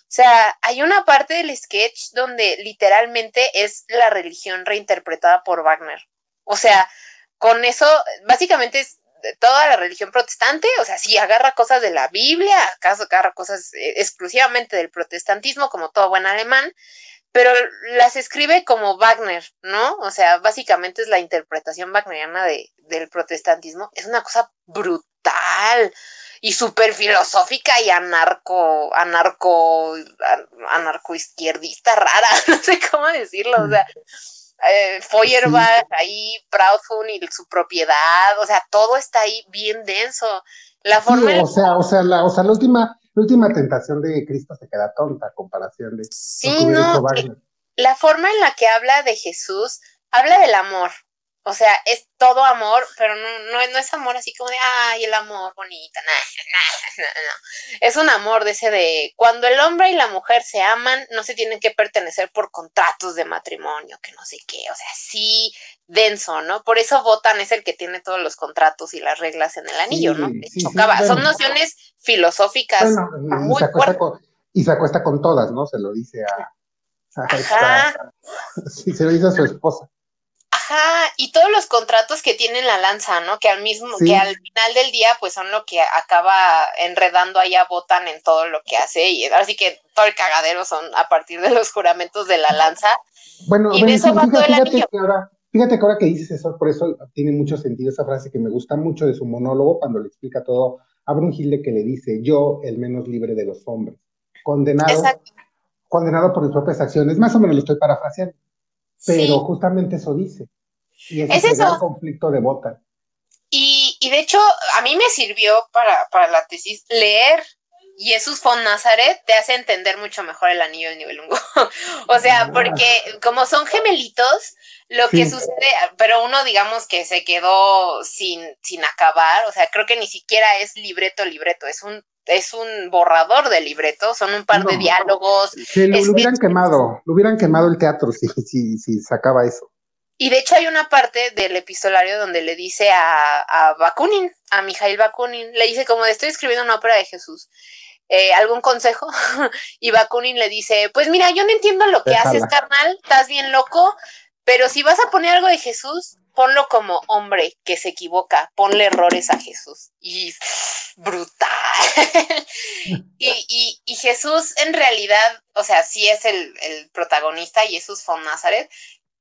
O sea, hay una parte del sketch donde literalmente es la religión reinterpretada por Wagner. O sea, con eso, básicamente es toda la religión protestante, o sea, sí agarra cosas de la Biblia, acaso agarra cosas eh, exclusivamente del protestantismo, como todo buen alemán, pero las escribe como Wagner, ¿no? O sea, básicamente es la interpretación wagneriana de, del protestantismo. Es una cosa brutal y súper filosófica y anarco, anarco, anarco izquierdista rara, no sé cómo decirlo, o sea, eh, Feuerbach ahí, Proudhon y su propiedad, o sea, todo está ahí bien denso. La forma. o sea, o sea, la, o sea, la última la última tentación de Cristo se queda tonta a comparación de sí, no, eh, la forma en la que habla de Jesús, habla del amor, O sea, es todo amor, pero no, no, no es amor así como de, ay, el amor bonita, no, no, no. Es un amor de ese de, cuando el hombre y la mujer se aman, no se tienen que pertenecer por contratos de matrimonio, que no sé qué, o sea, sí, denso, ¿no? Por eso Votan es el que tiene todos los contratos y las reglas en el anillo, ¿no? Son nociones filosóficas muy y se, acuesta con, y se acuesta con todas, ¿no? Se lo dice a... a sí, se lo dice a su esposa. Ajá, y todos los contratos que tiene la lanza, ¿no? Que al mismo, que al final del día, pues son lo que acaba enredando allá Botan en todo lo que hace. Y así que todo el cagadero son a partir de los juramentos de la lanza. Bueno, y de eso va todo el anillo. Que ahora, fíjate que ahora que dices eso, por eso tiene mucho sentido esa frase que me gusta mucho de su monólogo cuando le explica todo a Brunhilde que le dice, yo el menos libre de los hombres, condenado, condenado por mis propias acciones. Más o menos lo estoy parafraseando. Pero justamente eso dice. Y ese es, el conflicto de Botan. Y, y, de hecho, a mí me sirvió para, para la tesis leer Jesús von Nazaret te hace entender mucho mejor el anillo del nivel o sea, ah. porque como son gemelitos, lo que sucede, pero uno digamos que se quedó sin, sin acabar, o sea, creo que ni siquiera es libreto, libreto, es un es un borrador de libreto, son un par de diálogos. Sí, lo, hubieran quemado, lo hubieran quemado el teatro si, si, si sacaba eso. Y de hecho hay una parte del epistolario donde le dice a, a Bakunin, a Mijail Bakunin, le dice como de estoy escribiendo una ópera de Jesús. Eh, ¿Algún consejo? y Bakunin le dice, pues mira, yo no entiendo lo que haces, carnal, estás bien loco, pero si vas a poner algo de Jesús, ponlo como hombre que se equivoca, ponle errores a Jesús. Y brutal. y, y, Jesús en realidad, o sea, sí es el, el protagonista, Jesús von Nazaret,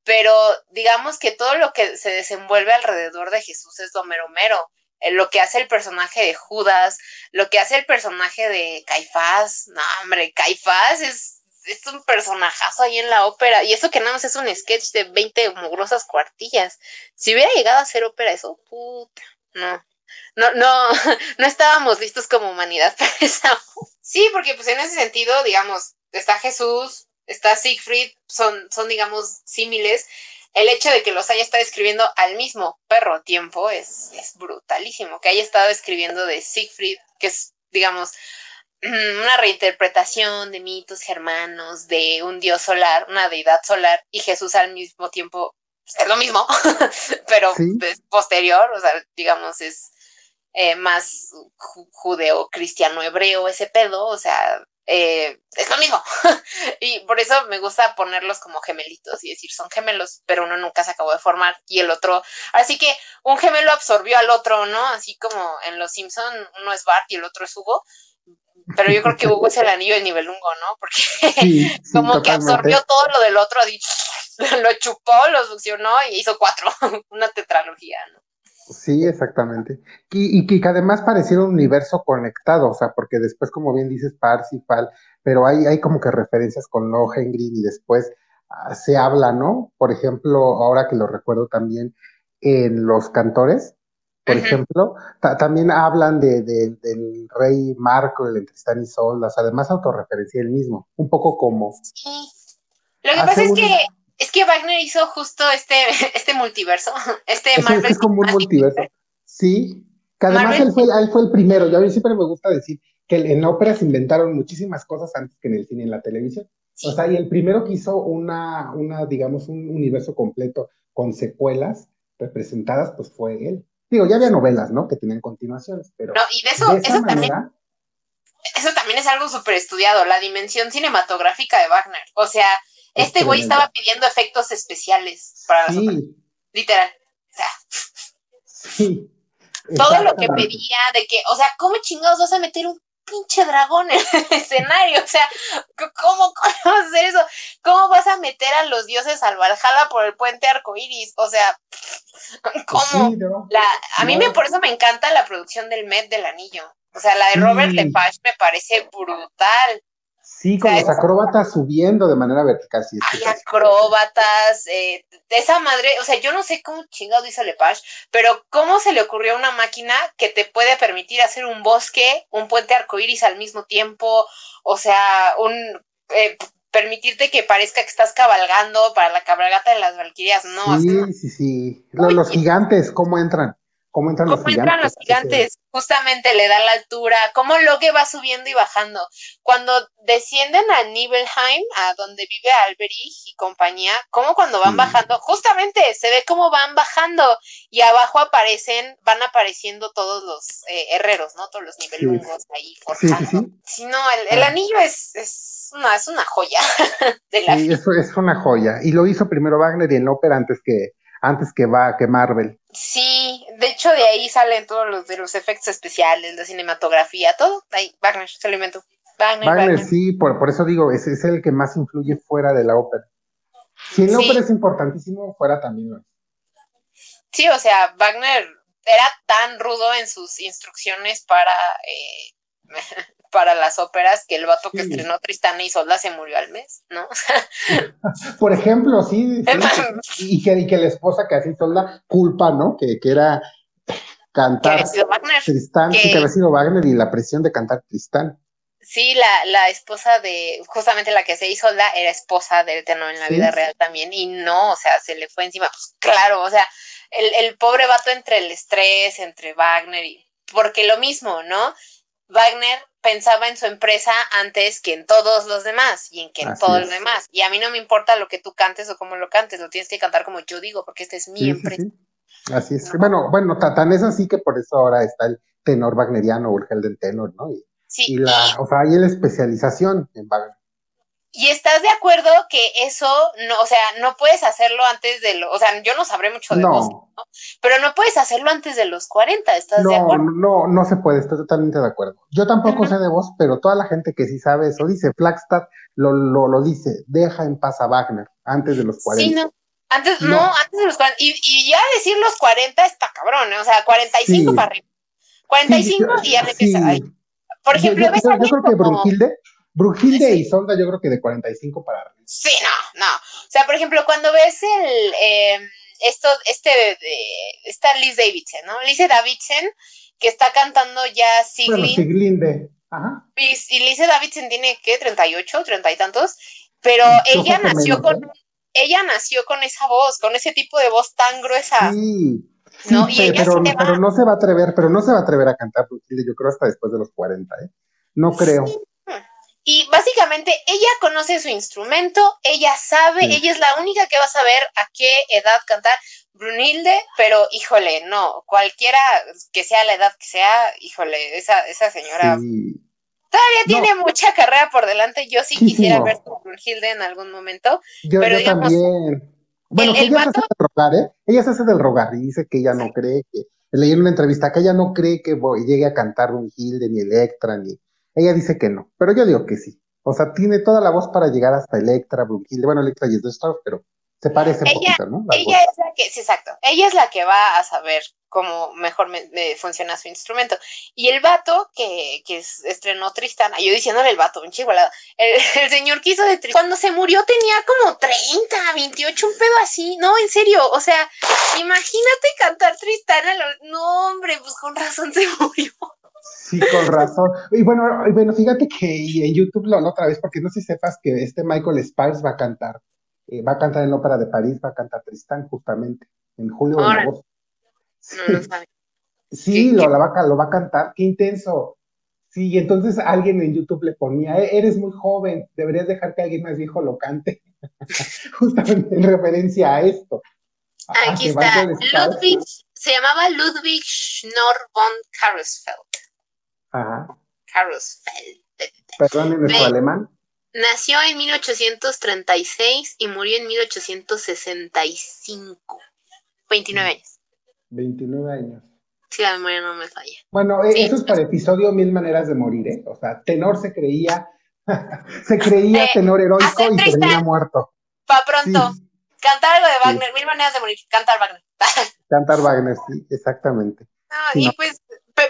pero digamos que todo lo que se desenvuelve alrededor de Jesús es lo mero. Eh, lo que hace el personaje de Judas, lo que hace el personaje de Caifás, no hombre, Caifás es, es un personajazo ahí en la ópera, y eso que nada más es un sketch de 20 mugrosas cuartillas. Si hubiera llegado a ser ópera eso, puta, no. No, no, no estábamos listos como humanidad para eso. Sí, porque pues en ese sentido, digamos, está Jesús, está Siegfried, son, son digamos, símiles. El hecho de que los haya estado escribiendo al mismo perro tiempo es, es brutalísimo. Que haya estado escribiendo de Siegfried, que es, digamos, una reinterpretación de mitos germanos, de un dios solar, una deidad solar, y Jesús al mismo tiempo es lo mismo, pero es posterior, o sea, digamos, es eh, más judeo, cristiano, hebreo, ese pedo, o sea, eh, es lo mismo. y por eso me gusta ponerlos como gemelitos y decir son gemelos, pero uno nunca se acabó de formar y el otro. Así que un gemelo absorbió al otro, ¿no? Así como en Los Simpson uno es Bart y el otro es Hugo. Pero yo creo que Hugo es el anillo del nivel Hugo, ¿no? Porque como que absorbió todo lo del otro, lo chupó, lo succionó y hizo cuatro, una tetralogía, ¿no? Sí, exactamente. Y, que además pareciera un universo conectado, o sea, porque después, como bien dices, Parsifal, pero hay, hay como que referencias con Lohengrin y después ah, se habla, ¿no? Por ejemplo, ahora que lo recuerdo también en Los Cantores, por ejemplo, también hablan de, del rey Marco, el entre y Sol, o sea, además autorreferencia el mismo, un poco como... Sí. Lo que pasa es que es que Wagner hizo justo este, este multiverso, este Marvel. Es, como un multiverso. Sí, que además él fue, él fue, el primero. Yo a mí siempre me gusta decir que en la ópera se inventaron muchísimas cosas antes que en el cine y en la televisión. O sea, y el primero que hizo una, una, digamos, un universo completo con secuelas representadas, pues fue él. Digo, ya había novelas, ¿no? Que tenían continuaciones, pero. No, y de eso, eso también. Eso también es algo súper estudiado, la dimensión cinematográfica de Wagner. O sea, este güey estaba pidiendo efectos especiales para sí. Literal. O sea. Sí. Todo lo que pedía de que, o sea, ¿cómo chingados vas a meter un pinche dragón en el escenario? O sea, ¿cómo, vas a hacer eso? ¿Cómo vas a meter a los dioses al Valhalla por el puente arcoíris? O sea, ¿cómo? la, a mí me, por eso me encanta la producción del Met del Anillo. O sea, la de Robert Lepage me parece brutal. Sí, con los acróbatas subiendo de manera vertical. Sí, hay acróbatas, eh, de esa madre, o sea, yo no sé cómo chingado dice Lepage, pero cómo se le ocurrió a una máquina que te puede permitir hacer un bosque, un puente arcoíris al mismo tiempo, o sea, un eh, permitirte que parezca que estás cabalgando para la cabalgata de las Valquirias, no. Sí, sí, sí. Los, gigantes, ¿cómo entran? ¿Cómo entran los gigantes? entran los gigantes? Justamente le da la altura, cómo que va subiendo y bajando. Cuando descienden a Nibelheim, a donde vive Alberich y compañía, como cuando van bajando, justamente se ve cómo van bajando y abajo aparecen, van apareciendo todos los eh, herreros, ¿no? Todos los nivelungos ahí forjando. Sí, no, el, ah. anillo es, es, una, es una joya de la Sí, eso es una joya. Y lo hizo primero Wagner y en ópera antes que antes que va que Marvel. Sí, de hecho de ahí salen todos los de los efectos especiales, la cinematografía, todo. Ahí Wagner se lo inventó. Wagner, sí, por, por, eso digo, es, es el que más influye fuera de la ópera. Si en la ópera es importantísimo, fuera también lo Sí, o sea, Wagner era tan rudo en sus instrucciones para eh, para las óperas que el vato que estrenó Tristana y Solda se murió al mes, ¿no? Por ejemplo, sí, y, que, y, que, la esposa que hacía Solda culpa, ¿no? Que, que era cantar Tristán, que, sí, que había sido Wagner y la presión de cantar Tristán. Sí, la, la esposa de, justamente la que se hizo era esposa del tenor en la vida real también, y no, o sea, se le fue encima, pues claro, o sea, el, el pobre vato entre el estrés, entre Wagner y, porque lo mismo, ¿no? Wagner pensaba en su empresa antes que en todos los demás y en que en todo lo demás. Y a mí no me importa lo que tú cantes o cómo lo cantes, lo tienes que cantar como yo digo, porque esta es mi empresa. así es. Bueno, bueno, tan es así que por eso ahora está el tenor wagneriano o el Helden tenor, ¿no? Y la, o sea, hay la especialización en Wagner. Y estás de acuerdo que eso, no, o sea, no puedes hacerlo antes de lo, o sea, yo no sabré mucho de voz, pero no puedes hacerlo antes de los 40, ¿estás de acuerdo? No, no se puede, estoy totalmente de acuerdo. Yo tampoco sé de voz, pero toda la gente que sí sabe eso dice, Flagstad lo, lo, lo dice, deja en paz a Wagner antes de los 40. Sí, no. Antes, no, antes de los 40. Y, y, ya decir los 40 está cabrón, ¿eh? o sea, 45 para arriba. 45 y ya empieza ahí. Por ejemplo, yo, yo, creo que Brunhilde Brujilde y Sonda yo creo que de 45 para arriba. Sí, no, no. O sea, por ejemplo, cuando ves el, eh, esto, este, de, está Liz Davidson, ¿no? Liz Davidson, que está cantando ya Siglinde. Siglinde, ajá. Y, y Liz Davidson tiene, ¿qué? 38, 30 y tantos. Pero ella nació con, ¿eh? ella nació con esa voz, con ese tipo de voz tan gruesa. Sí. ¿no? y pero, pero, no se va a atrever, pero no se va a atrever a cantar Brujilde, yo creo hasta después de los 40, ¿eh? No creo. Y básicamente ella conoce su instrumento, ella sabe, ella es la única que va a saber a qué edad cantar. Brunilde, pero híjole, no, cualquiera que sea la edad que sea, híjole, esa, esa señora todavía tiene mucha carrera por delante. Yo sí quisiera ver a Brunhilde en algún momento. Yo, pero también. Bueno, ella se hace del rogar, ¿eh? Ella se hace del rogar y dice que ella no cree que, leí en una entrevista que ella no cree que llegue a cantar Brunhilde, ni Electra, ni, ella dice que no, pero yo digo que sí. O sea, tiene toda la voz para llegar hasta Electra, Brunhilde. Bueno, Electra y es de Star, pero se parece un poquito, ¿no? ella es la que, sí, exacto. Ella es la que va a saber cómo mejor me, funciona su instrumento. Y el vato que, que estrenó Tristana, yo diciéndole el vato, un chigualado, el, el, señor que hizo de Tristana, cuando se murió tenía como 30, 28, un pedo así. No, en serio, o sea, imagínate cantar Tristana. No, hombre, pues con razón se murió. Sí, con razón. Y bueno, bueno, fíjate que en YouTube lo otra vez, porque no sé si sepas que este Michael Spice va a cantar, eh, va a cantar en la Ópera de París, va a cantar Tristán justamente, en julio o en agosto. Sí, lo, va, lo va a cantar, qué intenso. Sí, y entonces alguien en YouTube le ponía, e-, eres muy joven, deberías dejar que alguien más viejo lo cante. Justamente en referencia a esto. Aquí está, Ludwig, se llamaba Ludwig Schnorr von Karusfeld. Ajá. Karusfeld. Perdón, ¿en su alemán? Nació en 1836 y murió en 1865. 29 años. 29 años. Sí, la memoria no me falla. Bueno, eh, eso es para episodio Mil Maneras de Morir, ¿eh? O sea, Tenor se creía, se creía tenor heroico y termina muerto. Pa' pronto. Cantar algo de Wagner, Mil Maneras de Morir, cantar Wagner. cantar Wagner, sí, exactamente. No, y pues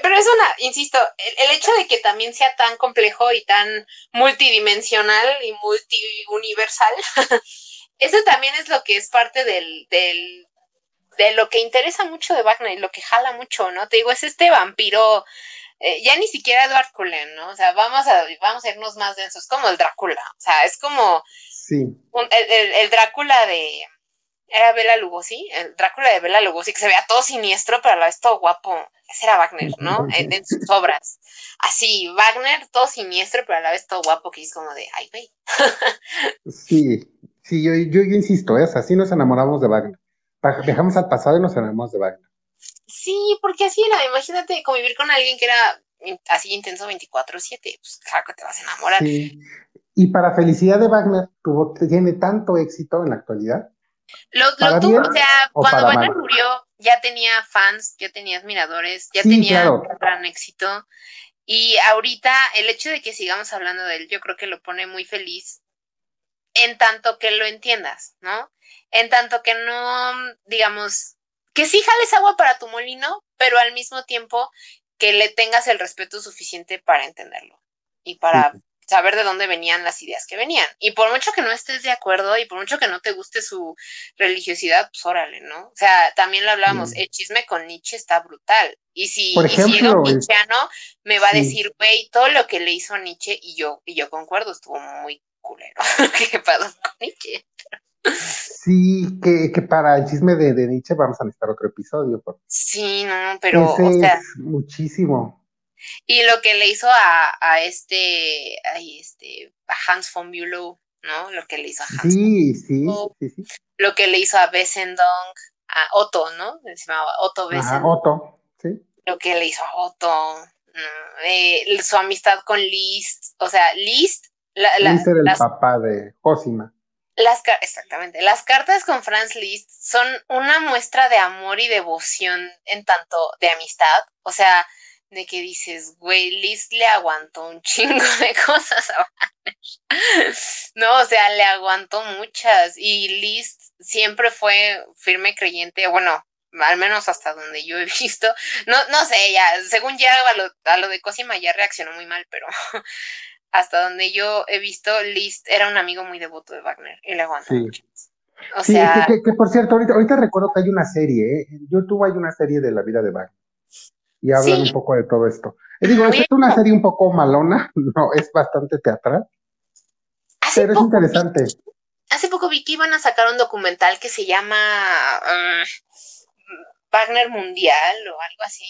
pero es una, insisto, el, hecho de que también sea tan complejo y tan multidimensional y multiuniversal, eso también es lo que es parte del, del, de lo que interesa mucho de Wagner y lo que jala mucho, ¿no? Te digo, es este vampiro eh, ya ni siquiera Edward Cullen, ¿no? O sea, vamos a, vamos a irnos más densos, como el Drácula, o sea, es como sí. el, Drácula de, era Bela Lugosi, el Drácula de Bela Lugosi, que se vea todo siniestro, pero a la vez todo guapo, ese era Wagner, ¿no? En, sus obras. Así, Wagner, todo siniestro, pero a la vez todo guapo, que es como de, ay, güey. sí, sí, yo, yo, insisto, es así nos enamoramos de Wagner. Dejamos al pasado y nos enamoramos de Wagner. Sí, porque así era, imagínate convivir con alguien que era así intenso 24-7, pues claro que te vas a enamorar. Y para felicidad de Wagner, tuvo, tiene tanto éxito en la actualidad. Lo, lo tuvo, o sea, cuando Wagner murió, ya tenía fans, ya tenía admiradores, ya tenía un gran éxito. Y ahorita el hecho de que sigamos hablando de él, yo creo que lo pone muy feliz en tanto que lo entiendas, ¿no? En tanto que no, digamos, que sí jales agua para tu molino, pero al mismo tiempo que le tengas el respeto suficiente para entenderlo y para saber de dónde venían las ideas que venían. Y por mucho que no estés de acuerdo y por mucho que no te guste su religiosidad, pues órale, ¿no? O sea, también lo hablábamos, el chisme con Nietzsche está brutal. Y si, por ejemplo, llega un nietzscheano, me va a decir, güey, todo lo que le hizo Nietzsche, y yo, y yo concuerdo, estuvo muy culero. ¿Qué pasó con Nietzsche? Sí, que, que, para el chisme de, de, Nietzsche vamos a necesitar otro episodio. Sí, no, pero. o sea, muchísimo. Y lo que le hizo a, a este, este, a Hans von Bülow, ¿no? Lo que le hizo a Hans. Sí, sí, sí, sí, Lo que le hizo a Bessendong, a Otto, ¿no? Se llamaba Otto Bessendong. Otto, sí. Lo que le hizo a Otto. Eh, su amistad con Liszt, o sea, Liszt. La, era el papá de Cosima. Las, exactamente. Las cartas con Franz Liszt son una muestra de amor y devoción en tanto de amistad. O sea, de que dices, güey, Liszt le aguantó un chingo de cosas a No, o sea, le aguantó muchas. Y Liszt siempre fue firme creyente, bueno, al menos hasta donde yo he visto. No, no sé, ya, según ya a lo, a lo de Cosima ya reaccionó muy mal, pero hasta donde yo he visto, Liszt era un amigo muy devoto de Wagner y le aguantó sí. O sí, sea... que, por cierto, ahorita, ahorita recuerdo que hay una serie, ¿eh? en YouTube hay una serie de la vida de Wagner y hablan un poco de todo esto. Digo, es una serie un poco malona, no, es bastante teatral, pero es interesante. Hace poco vi que iban a sacar un documental que se llama uh, Wagner Mundial o algo así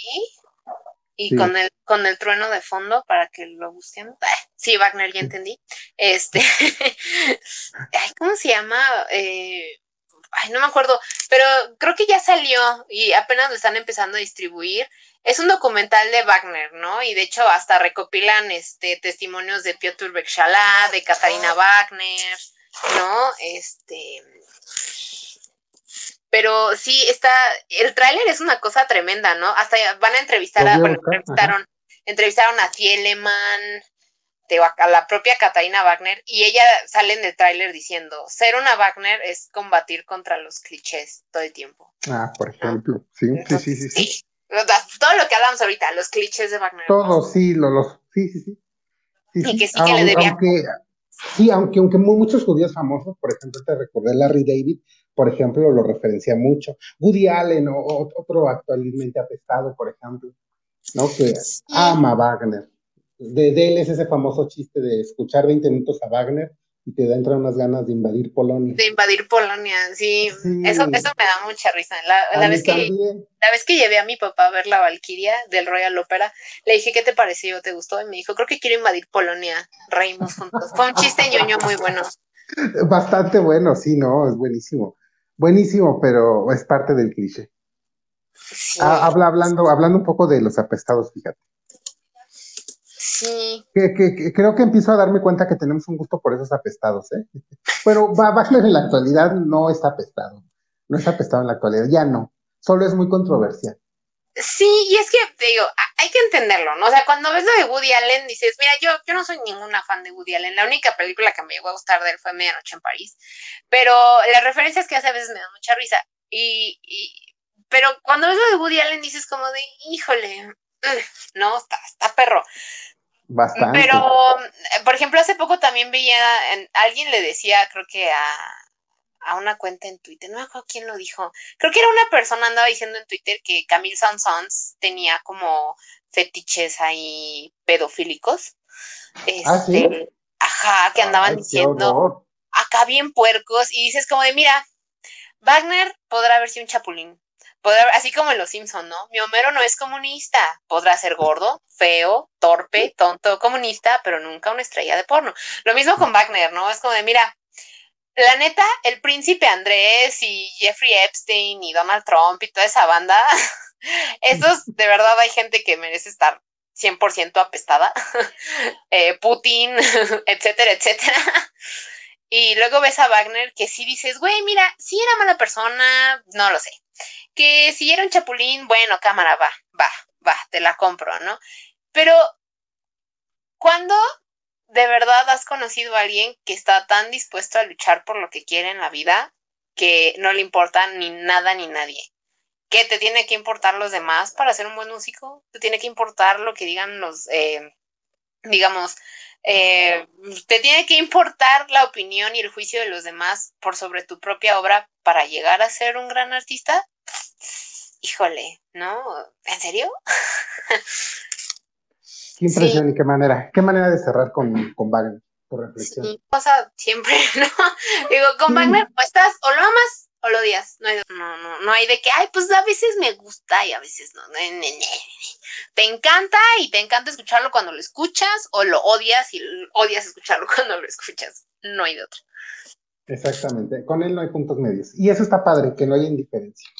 y con el con el trueno de fondo para que lo busquen. Ah, sí, Wagner, ya entendí. Este, ¿cómo se llama? Eh, ay, no me acuerdo, pero creo que ya salió y apenas lo están empezando a distribuir. Es un documental de Wagner, ¿no? Y de hecho hasta recopilan este testimonios de Piotr Bekshala, de Katarina Wagner, ¿no? Este, pero sí está, el tráiler es una cosa tremenda, ¿no? Hasta van a entrevistar a, bueno, entrevistaron, entrevistaron a Thielemann, a la propia Catalina Wagner, y ella sale en el tráiler diciendo, ser una Wagner es combatir contra los clichés todo el tiempo. Ah, por ejemplo, sí, sí, sí, sí, Todo lo que hablamos ahorita, los clichés de Wagner. Todo, sí, lo, los, sí, sí, sí. y que sí que le debía... sí, aunque, aunque muchos judíos famosos, por ejemplo, te recordé Larry David, por ejemplo, lo referencia mucho. Woody Allen o, otro actualmente apestado, por ejemplo, ¿no? Que ama a Wagner. De, él es ese famoso chiste de escuchar 20 minutos a Wagner y te da entrar unas ganas de invadir Polonia. De invadir Polonia, sí. Eso, eso me da mucha risa. La, vez que, la vez que llevé a mi papá a ver la Valquiria del Royal Opera, le dije, ¿qué te pareció? ¿Te gustó? Y me dijo, creo que quiero invadir Polonia. Reímos juntos. Fue un chiste ñoño muy bueno. Bastante bueno, sí, no, es buenísimo. Buenísimo, pero es parte del cliché. Ah, habla, hablando, hablando un poco de los apestados, fíjate. Sí. Que, creo que empiezo a darme cuenta que tenemos un gusto por esos apestados, ¿eh? Pero Wagner en la actualidad no está apestado. No está apestado en la actualidad, ya no. Solo es muy controversial. Sí, y es que te digo, hay que entenderlo, ¿no? O sea, cuando ves lo de Woody Allen, dices, mira, yo, yo no soy ninguna fan de Woody Allen. La única película que me llegó a gustar de él fue Medianoche en París. Pero las referencias que hace a veces me dan mucha risa. Y, y pero cuando ves lo de Woody Allen, dices como de, híjole, no, está, está perro. Bastante. Pero, por ejemplo, hace poco también veía, alguien le decía, creo que a, a una cuenta en Twitter, no me acuerdo quién lo dijo, creo que era una persona andaba diciendo en Twitter que Camille Sansons tenía como fetiches ahí pedofílicos. ¿Ah, este, ajá, que andaban diciendo acá bien puercos y dices como de, mira, Wagner podrá haber sido un chapulín, así como en Los Simpson, ¿no? Mi Homero no es comunista, podrá ser gordo, feo, torpe, tonto, comunista, pero nunca una estrella de porno. Lo mismo con Wagner, ¿no? Es como de, mira, la neta, el príncipe Andrés y Jeffrey Epstein y Donald Trump y toda esa banda, esos de verdad hay gente que merece estar 100% apestada, eh, Putin, etcétera, etcétera. Y luego ves a Wagner que sí dices, güey, mira, si era mala persona, no lo sé. Que si era un chapulín, bueno, cámara, va, va, va, te la compro, ¿no? Pero, ¿cuándo de verdad has conocido a alguien que está tan dispuesto a luchar por lo que quiere en la vida que no le importa ni nada ni nadie? ¿Que te tiene que importar los demás para ser un buen músico? ¿Te tiene que importar lo que digan los, eh, digamos, eh, te tiene que importar la opinión y el juicio de los demás por sobre tu propia obra para llegar a ser un gran artista. Híjole, ¿no? ¿En serio? Qué impresión y qué manera, qué manera de cerrar con, con Wagner, por reflexión. Sí, pasa siempre, ¿no? Digo, con Wagner o estás o lo amas o lo odias. No hay, no, no, no hay de que, ay, pues a veces me gusta y a veces no. Te encanta y te encanta escucharlo cuando lo escuchas o lo odias y odias escucharlo cuando lo escuchas. No hay de otro. Exactamente, con él no hay puntos medios. Y eso está padre, que no haya indiferencia.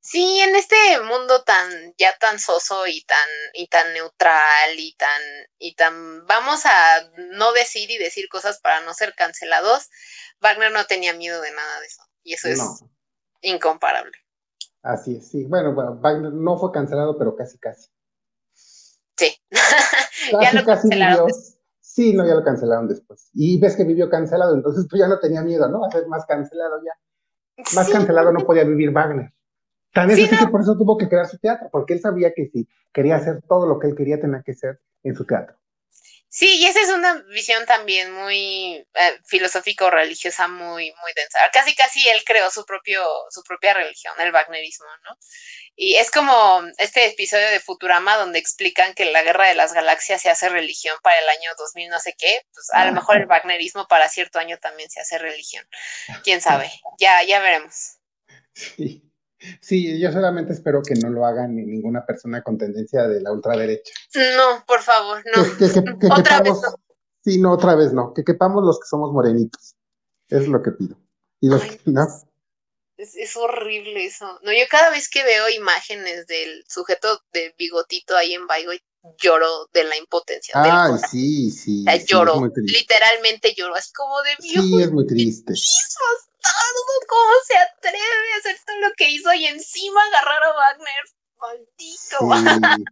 Sí, en este mundo tan, ya tan soso y tan, y tan neutral y tan, y tan, vamos a no decir y decir cosas para no ser cancelados, Wagner no tenía miedo de nada de eso. Y eso es incomparable. Así es, sí. Bueno, Wagner no fue cancelado, pero casi, casi. Sí. ya lo cancelaron. Sí, no, ya lo cancelaron después. Y ves que vivió cancelado, entonces pues ya no tenía miedo, ¿no? A ser más cancelado ya. Más cancelado no podía vivir Wagner. También es que por eso tuvo que crear su teatro, porque él sabía que si quería hacer todo lo que él quería, tenía que ser en su teatro. Sí, y esa es una visión también muy eh, filosófica o religiosa muy, muy densa. Casi, casi él creó su propio, su propia religión, el Wagnerismo, ¿no? Y es como este episodio de Futurama donde explican que la guerra de las galaxias se hace religión para el año 2000 no sé qué, pues a lo mejor el Wagnerismo para cierto año también se hace religión. ¿Quién sabe? Ya, ya veremos. Sí. Sí, yo solamente espero que no lo hagan ninguna persona con tendencia de la ultraderecha. No, por favor, no. Que, otra vez no. Sí, no, otra vez no. Que quepamos los que somos morenitos. Es lo que pido. Y los que no. Es, horrible eso. No, yo cada vez que veo imágenes del sujeto de bigotito ahí en Baigoi, lloro de la impotencia. Ay, sí, sí. lloro, literalmente lloro, así como de viejo. Sí, es muy triste. ¿Cómo se atreve a hacer todo lo que hizo y encima agarrar a Wagner? Maldito.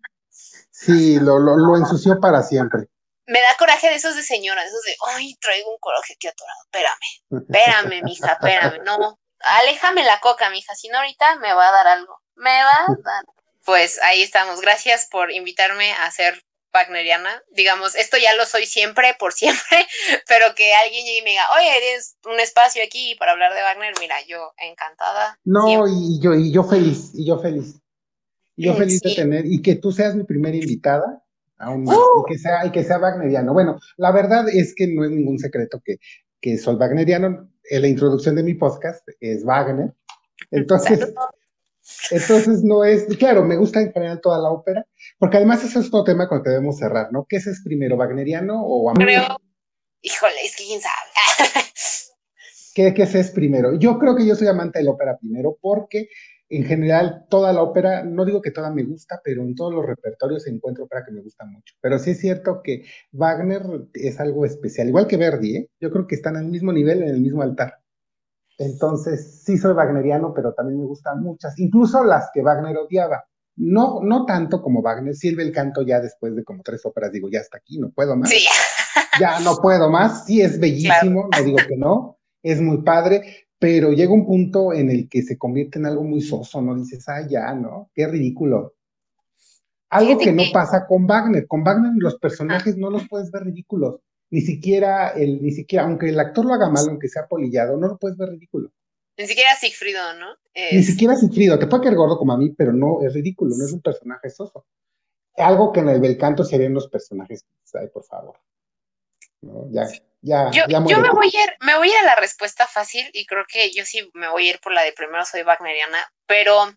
Sí, lo, lo, ensució para siempre. Me da coraje de esos de señora, esos de, ay, traigo un coraje aquí atorado. Espérame, espérame, mija, espérame. No, aléjame la coca, mija, si no ahorita me va a dar algo. Me va a dar. Pues ahí estamos. Gracias por invitarme a hacer wagneriana, digamos, esto ya lo soy siempre, por siempre, pero que alguien llegue y me diga, oye, tienes un espacio aquí para hablar de Wagner, mira, yo encantada. No, y yo, y yo feliz, y yo feliz. Y yo feliz de tener, y que tú seas mi primera invitada, aún más, y, que sea, y que sea wagneriano. Bueno, la verdad es que no es ningún secreto que, que soy wagneriano. En la introducción de mi podcast es Wagner. Entonces, entonces no es, claro, me gusta en general toda la ópera, porque además ese es otro tema con el que debemos cerrar, ¿no? ¿Qué es, primero, wagneriano o amor? Creo, híjole, es que quién sabe. ¿Qué, ¿Qué es primero? Yo creo que yo soy amante de la ópera primero porque en general toda la ópera, no digo que toda me gusta, pero en todos los repertorios encuentro ópera que me gusta mucho. Pero sí es cierto que Wagner es algo especial, igual que Verdi, ¿eh? Yo creo que están al mismo nivel, en el mismo altar. Entonces, sí soy wagneriano, pero también me gustan muchas, incluso las que Wagner odiaba. No, no tanto como Wagner, sirve el canto ya después de como tres óperas, digo, ya hasta aquí, no puedo más. Sí. Ya no puedo más, sí es bellísimo, no digo que no, es muy padre, pero llega un punto en el que se convierte en algo muy soso, ¿no? Dices, ah, ya, ¿no? Qué ridículo. Algo que no pasa con Wagner. Con Wagner los personajes no los puedes ver ridículos ni siquiera, el, ni siquiera, aunque el actor lo haga mal, aunque sea polillado, no lo puedes ver ridículo. Ni siquiera Sigfrido, ¿no? Ni siquiera Sigfrido, te puede quedar gordo como a mí, pero no, es ridículo, no es un personaje soso. algo que en el bel canto serían los personajes que por favor. Ya, ya, yo, yo me voy a ir, me voy a ir a la respuesta fácil y creo que yo sí me voy a ir por la de primero soy wagneriana, pero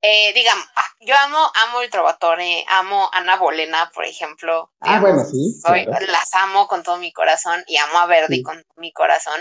eh, digamos, ah, yo amo, amo el Trovatore, amo Ana Bolena, por ejemplo. ah, bueno, sí. Las amo con todo mi corazón y amo a Verdi con mi corazón.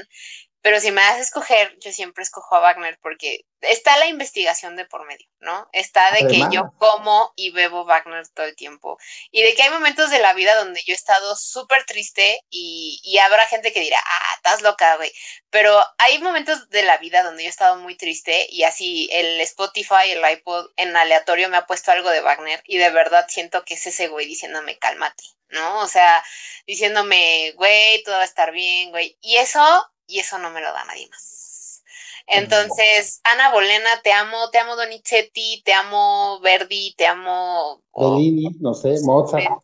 Pero si me das a escoger, yo siempre escojo a Wagner porque está la investigación de por medio, ¿no? Está de que yo como y bebo Wagner todo el tiempo. Y de que hay momentos de la vida donde yo he estado súper triste y, y, habrá gente que dirá, ah, estás loca, güey. Pero hay momentos de la vida donde yo he estado muy triste y así el Spotify, el iPod en aleatorio me ha puesto algo de Wagner y de verdad siento que es ese güey diciéndome, cálmate, ¿no? O sea, diciéndome, güey, todo va a estar bien, güey. Y eso y eso no me lo da nadie más. Entonces, Ana Bolena, te amo, te amo Donizetti, te amo Verdi, te amo... Bellini, no sé, Mozart.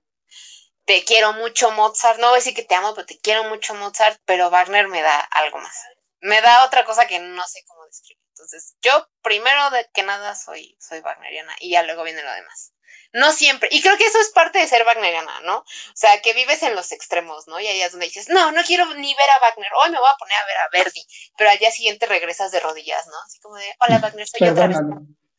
Te, quiero mucho Mozart, no voy a decir que te amo, pero te quiero mucho Mozart, pero Wagner me da algo más. Me da otra cosa que no sé cómo describir. Entonces, yo primero de que nada soy, soy wagneriana y ya luego viene lo demás. No siempre. Y creo que eso es parte de ser wagneriana, ¿no? O sea, que vives en los extremos, ¿no? Y ahí es donde dices, no, no quiero ni ver a Wagner, hoy me voy a poner a ver a Verdi, pero al día siguiente regresas de rodillas, ¿no? Así como de, hola Wagner, soy otra vez.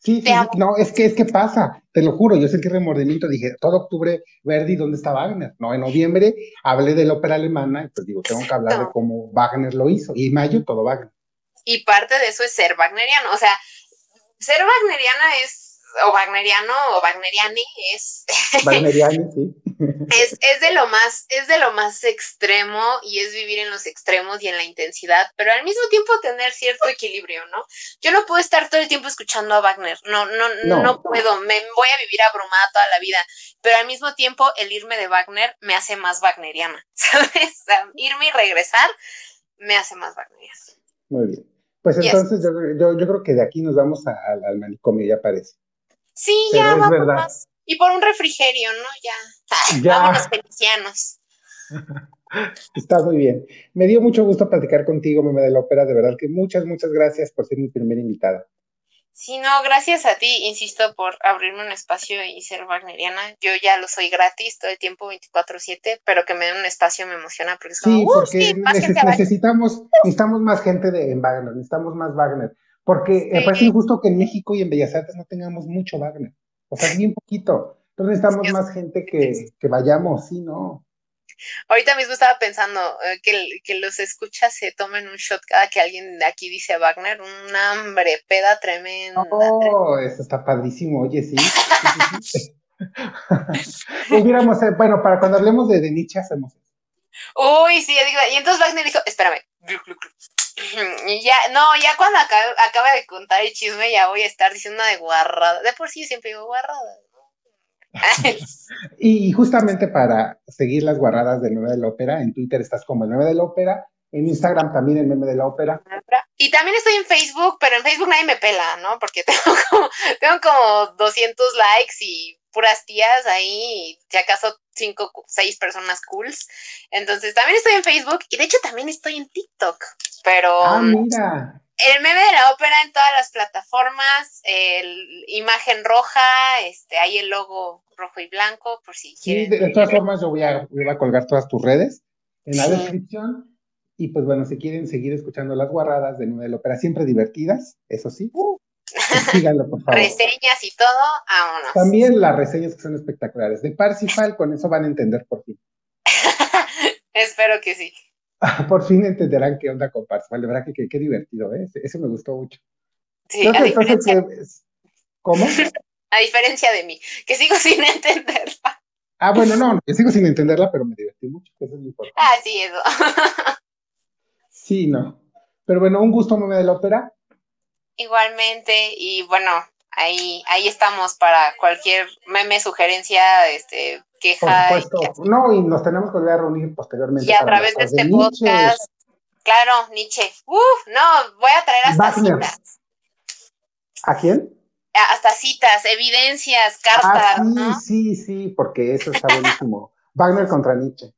Sí, sí, no, es que es que pasa, te lo juro, yo sentí remordimiento, dije, todo octubre, Verdi, ¿dónde está Wagner? No, en noviembre hablé de la ópera alemana, y pues digo, tengo que hablar de cómo Wagner lo hizo, y mayo todo Wagner. Y parte de eso es ser wagneriano, o sea, ser wagneriana es o wagneriano o wagneriani es sí. es, es, de lo más es de lo más extremo y es vivir en los extremos y en la intensidad pero al mismo tiempo tener cierto equilibrio no yo no puedo estar todo el tiempo escuchando a Wagner no no no, no. puedo me voy a vivir abrumada toda la vida pero al mismo tiempo el irme de Wagner me hace más wagneriana sabes irme y regresar me hace más wagneriana. Muy bien. Pues entonces yo, yo, yo, creo que de aquí nos vamos al manicomio, ya parece. Sí, ya vamos más. Y por un refrigerio, ¿no? Ya. ya. Vámonos felicianos. Está muy bien. Me dio mucho gusto platicar contigo, Meme de la Ópera. De verdad que muchas, muchas gracias por ser mi primera invitada. Sí, no, gracias a ti, insisto, por abrirme un espacio y ser wagneriana. Yo ya lo soy gratis todo el tiempo, 24-7, pero que me den un espacio me emociona porque es sí, porque necesitamos, necesitamos más gente de, en Wagner, necesitamos más Wagner. Porque me parece injusto que en México y en Bellas Artes no tengamos mucho Wagner. O sea, bien poquito. Entonces necesitamos más gente que, que vayamos, ¿sí, no? Ahorita mismo estaba pensando eh, que, que, los escuchas se tomen un shot cada que alguien de aquí dice Wagner, un hambre, peda tremenda. Oh, eso está padrísimo, oye, sí. Hubiéramos, eh, bueno, para cuando hablemos de, de Nietzsche hacemos eso. Uy, sí, y entonces Wagner dijo, espérame, y ya, no, ya cuando acabe, de contar el chisme ya voy a estar diciendo una de guarrada. De por sí siempre digo guarrada. y justamente para seguir las guarradas del 9 de la ópera, en Twitter estás como el 9 de la ópera, en Instagram también el meme de la ópera. Y también estoy en Facebook, pero en Facebook nadie me pela, ¿no? Porque tengo como, tengo como 200 likes y puras tías ahí, si acaso cinco, seis personas cools. Entonces también estoy en Facebook y de hecho también estoy en TikTok. Pero ah, mira. el meme de la ópera en todas las plataformas, el imagen roja, este, hay el logo rojo y blanco, por si sí, De, todas formas, yo voy a, voy a colgar todas tus redes en la descripción. Y pues bueno, si quieren seguir escuchando las guarradas de Nueva de la Ópera, siempre divertidas, eso sí. Uh. Síganlo, por favor. Reseñas y todo, vámonos. También las reseñas que son espectaculares. De Parsifal, con eso van a entender por fin. Espero que sí. por fin entenderán qué onda con Parsifal. De verdad que qué divertido, ¿eh? Ese, me gustó mucho. Sí, a diferencia... ¿Cómo? a diferencia de mí, que sigo sin entenderla. Ah, bueno, no, yo sigo sin entenderla, pero me divertí mucho, eso es importante. Ah, sí, eso. sí, no. Pero bueno, un gusto, meme de la ópera. Igualmente, y bueno, ahí, ahí estamos para cualquier meme, sugerencia, este, queja. Por supuesto. No, y nos tenemos que volver a reunir posteriormente. Y a través de este podcast. Claro, Nietzsche. Uf, no, voy a traer hasta citas. ¿A quién? Hasta citas, evidencias, cartas. Ah, sí, sí, sí, porque eso está buenísimo. Wagner contra Nietzsche.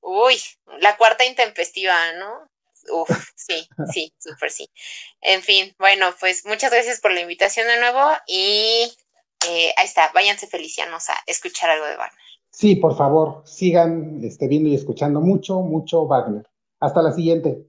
Uy, la cuarta intempestiva, ¿no? Uf, sí, sí, súper sí. En fin, bueno, pues muchas gracias por la invitación de nuevo y eh, ahí está, váyanse felicianos a escuchar algo de Wagner. Sí, por favor, sigan este, viendo y escuchando mucho, mucho Wagner. Hasta la siguiente.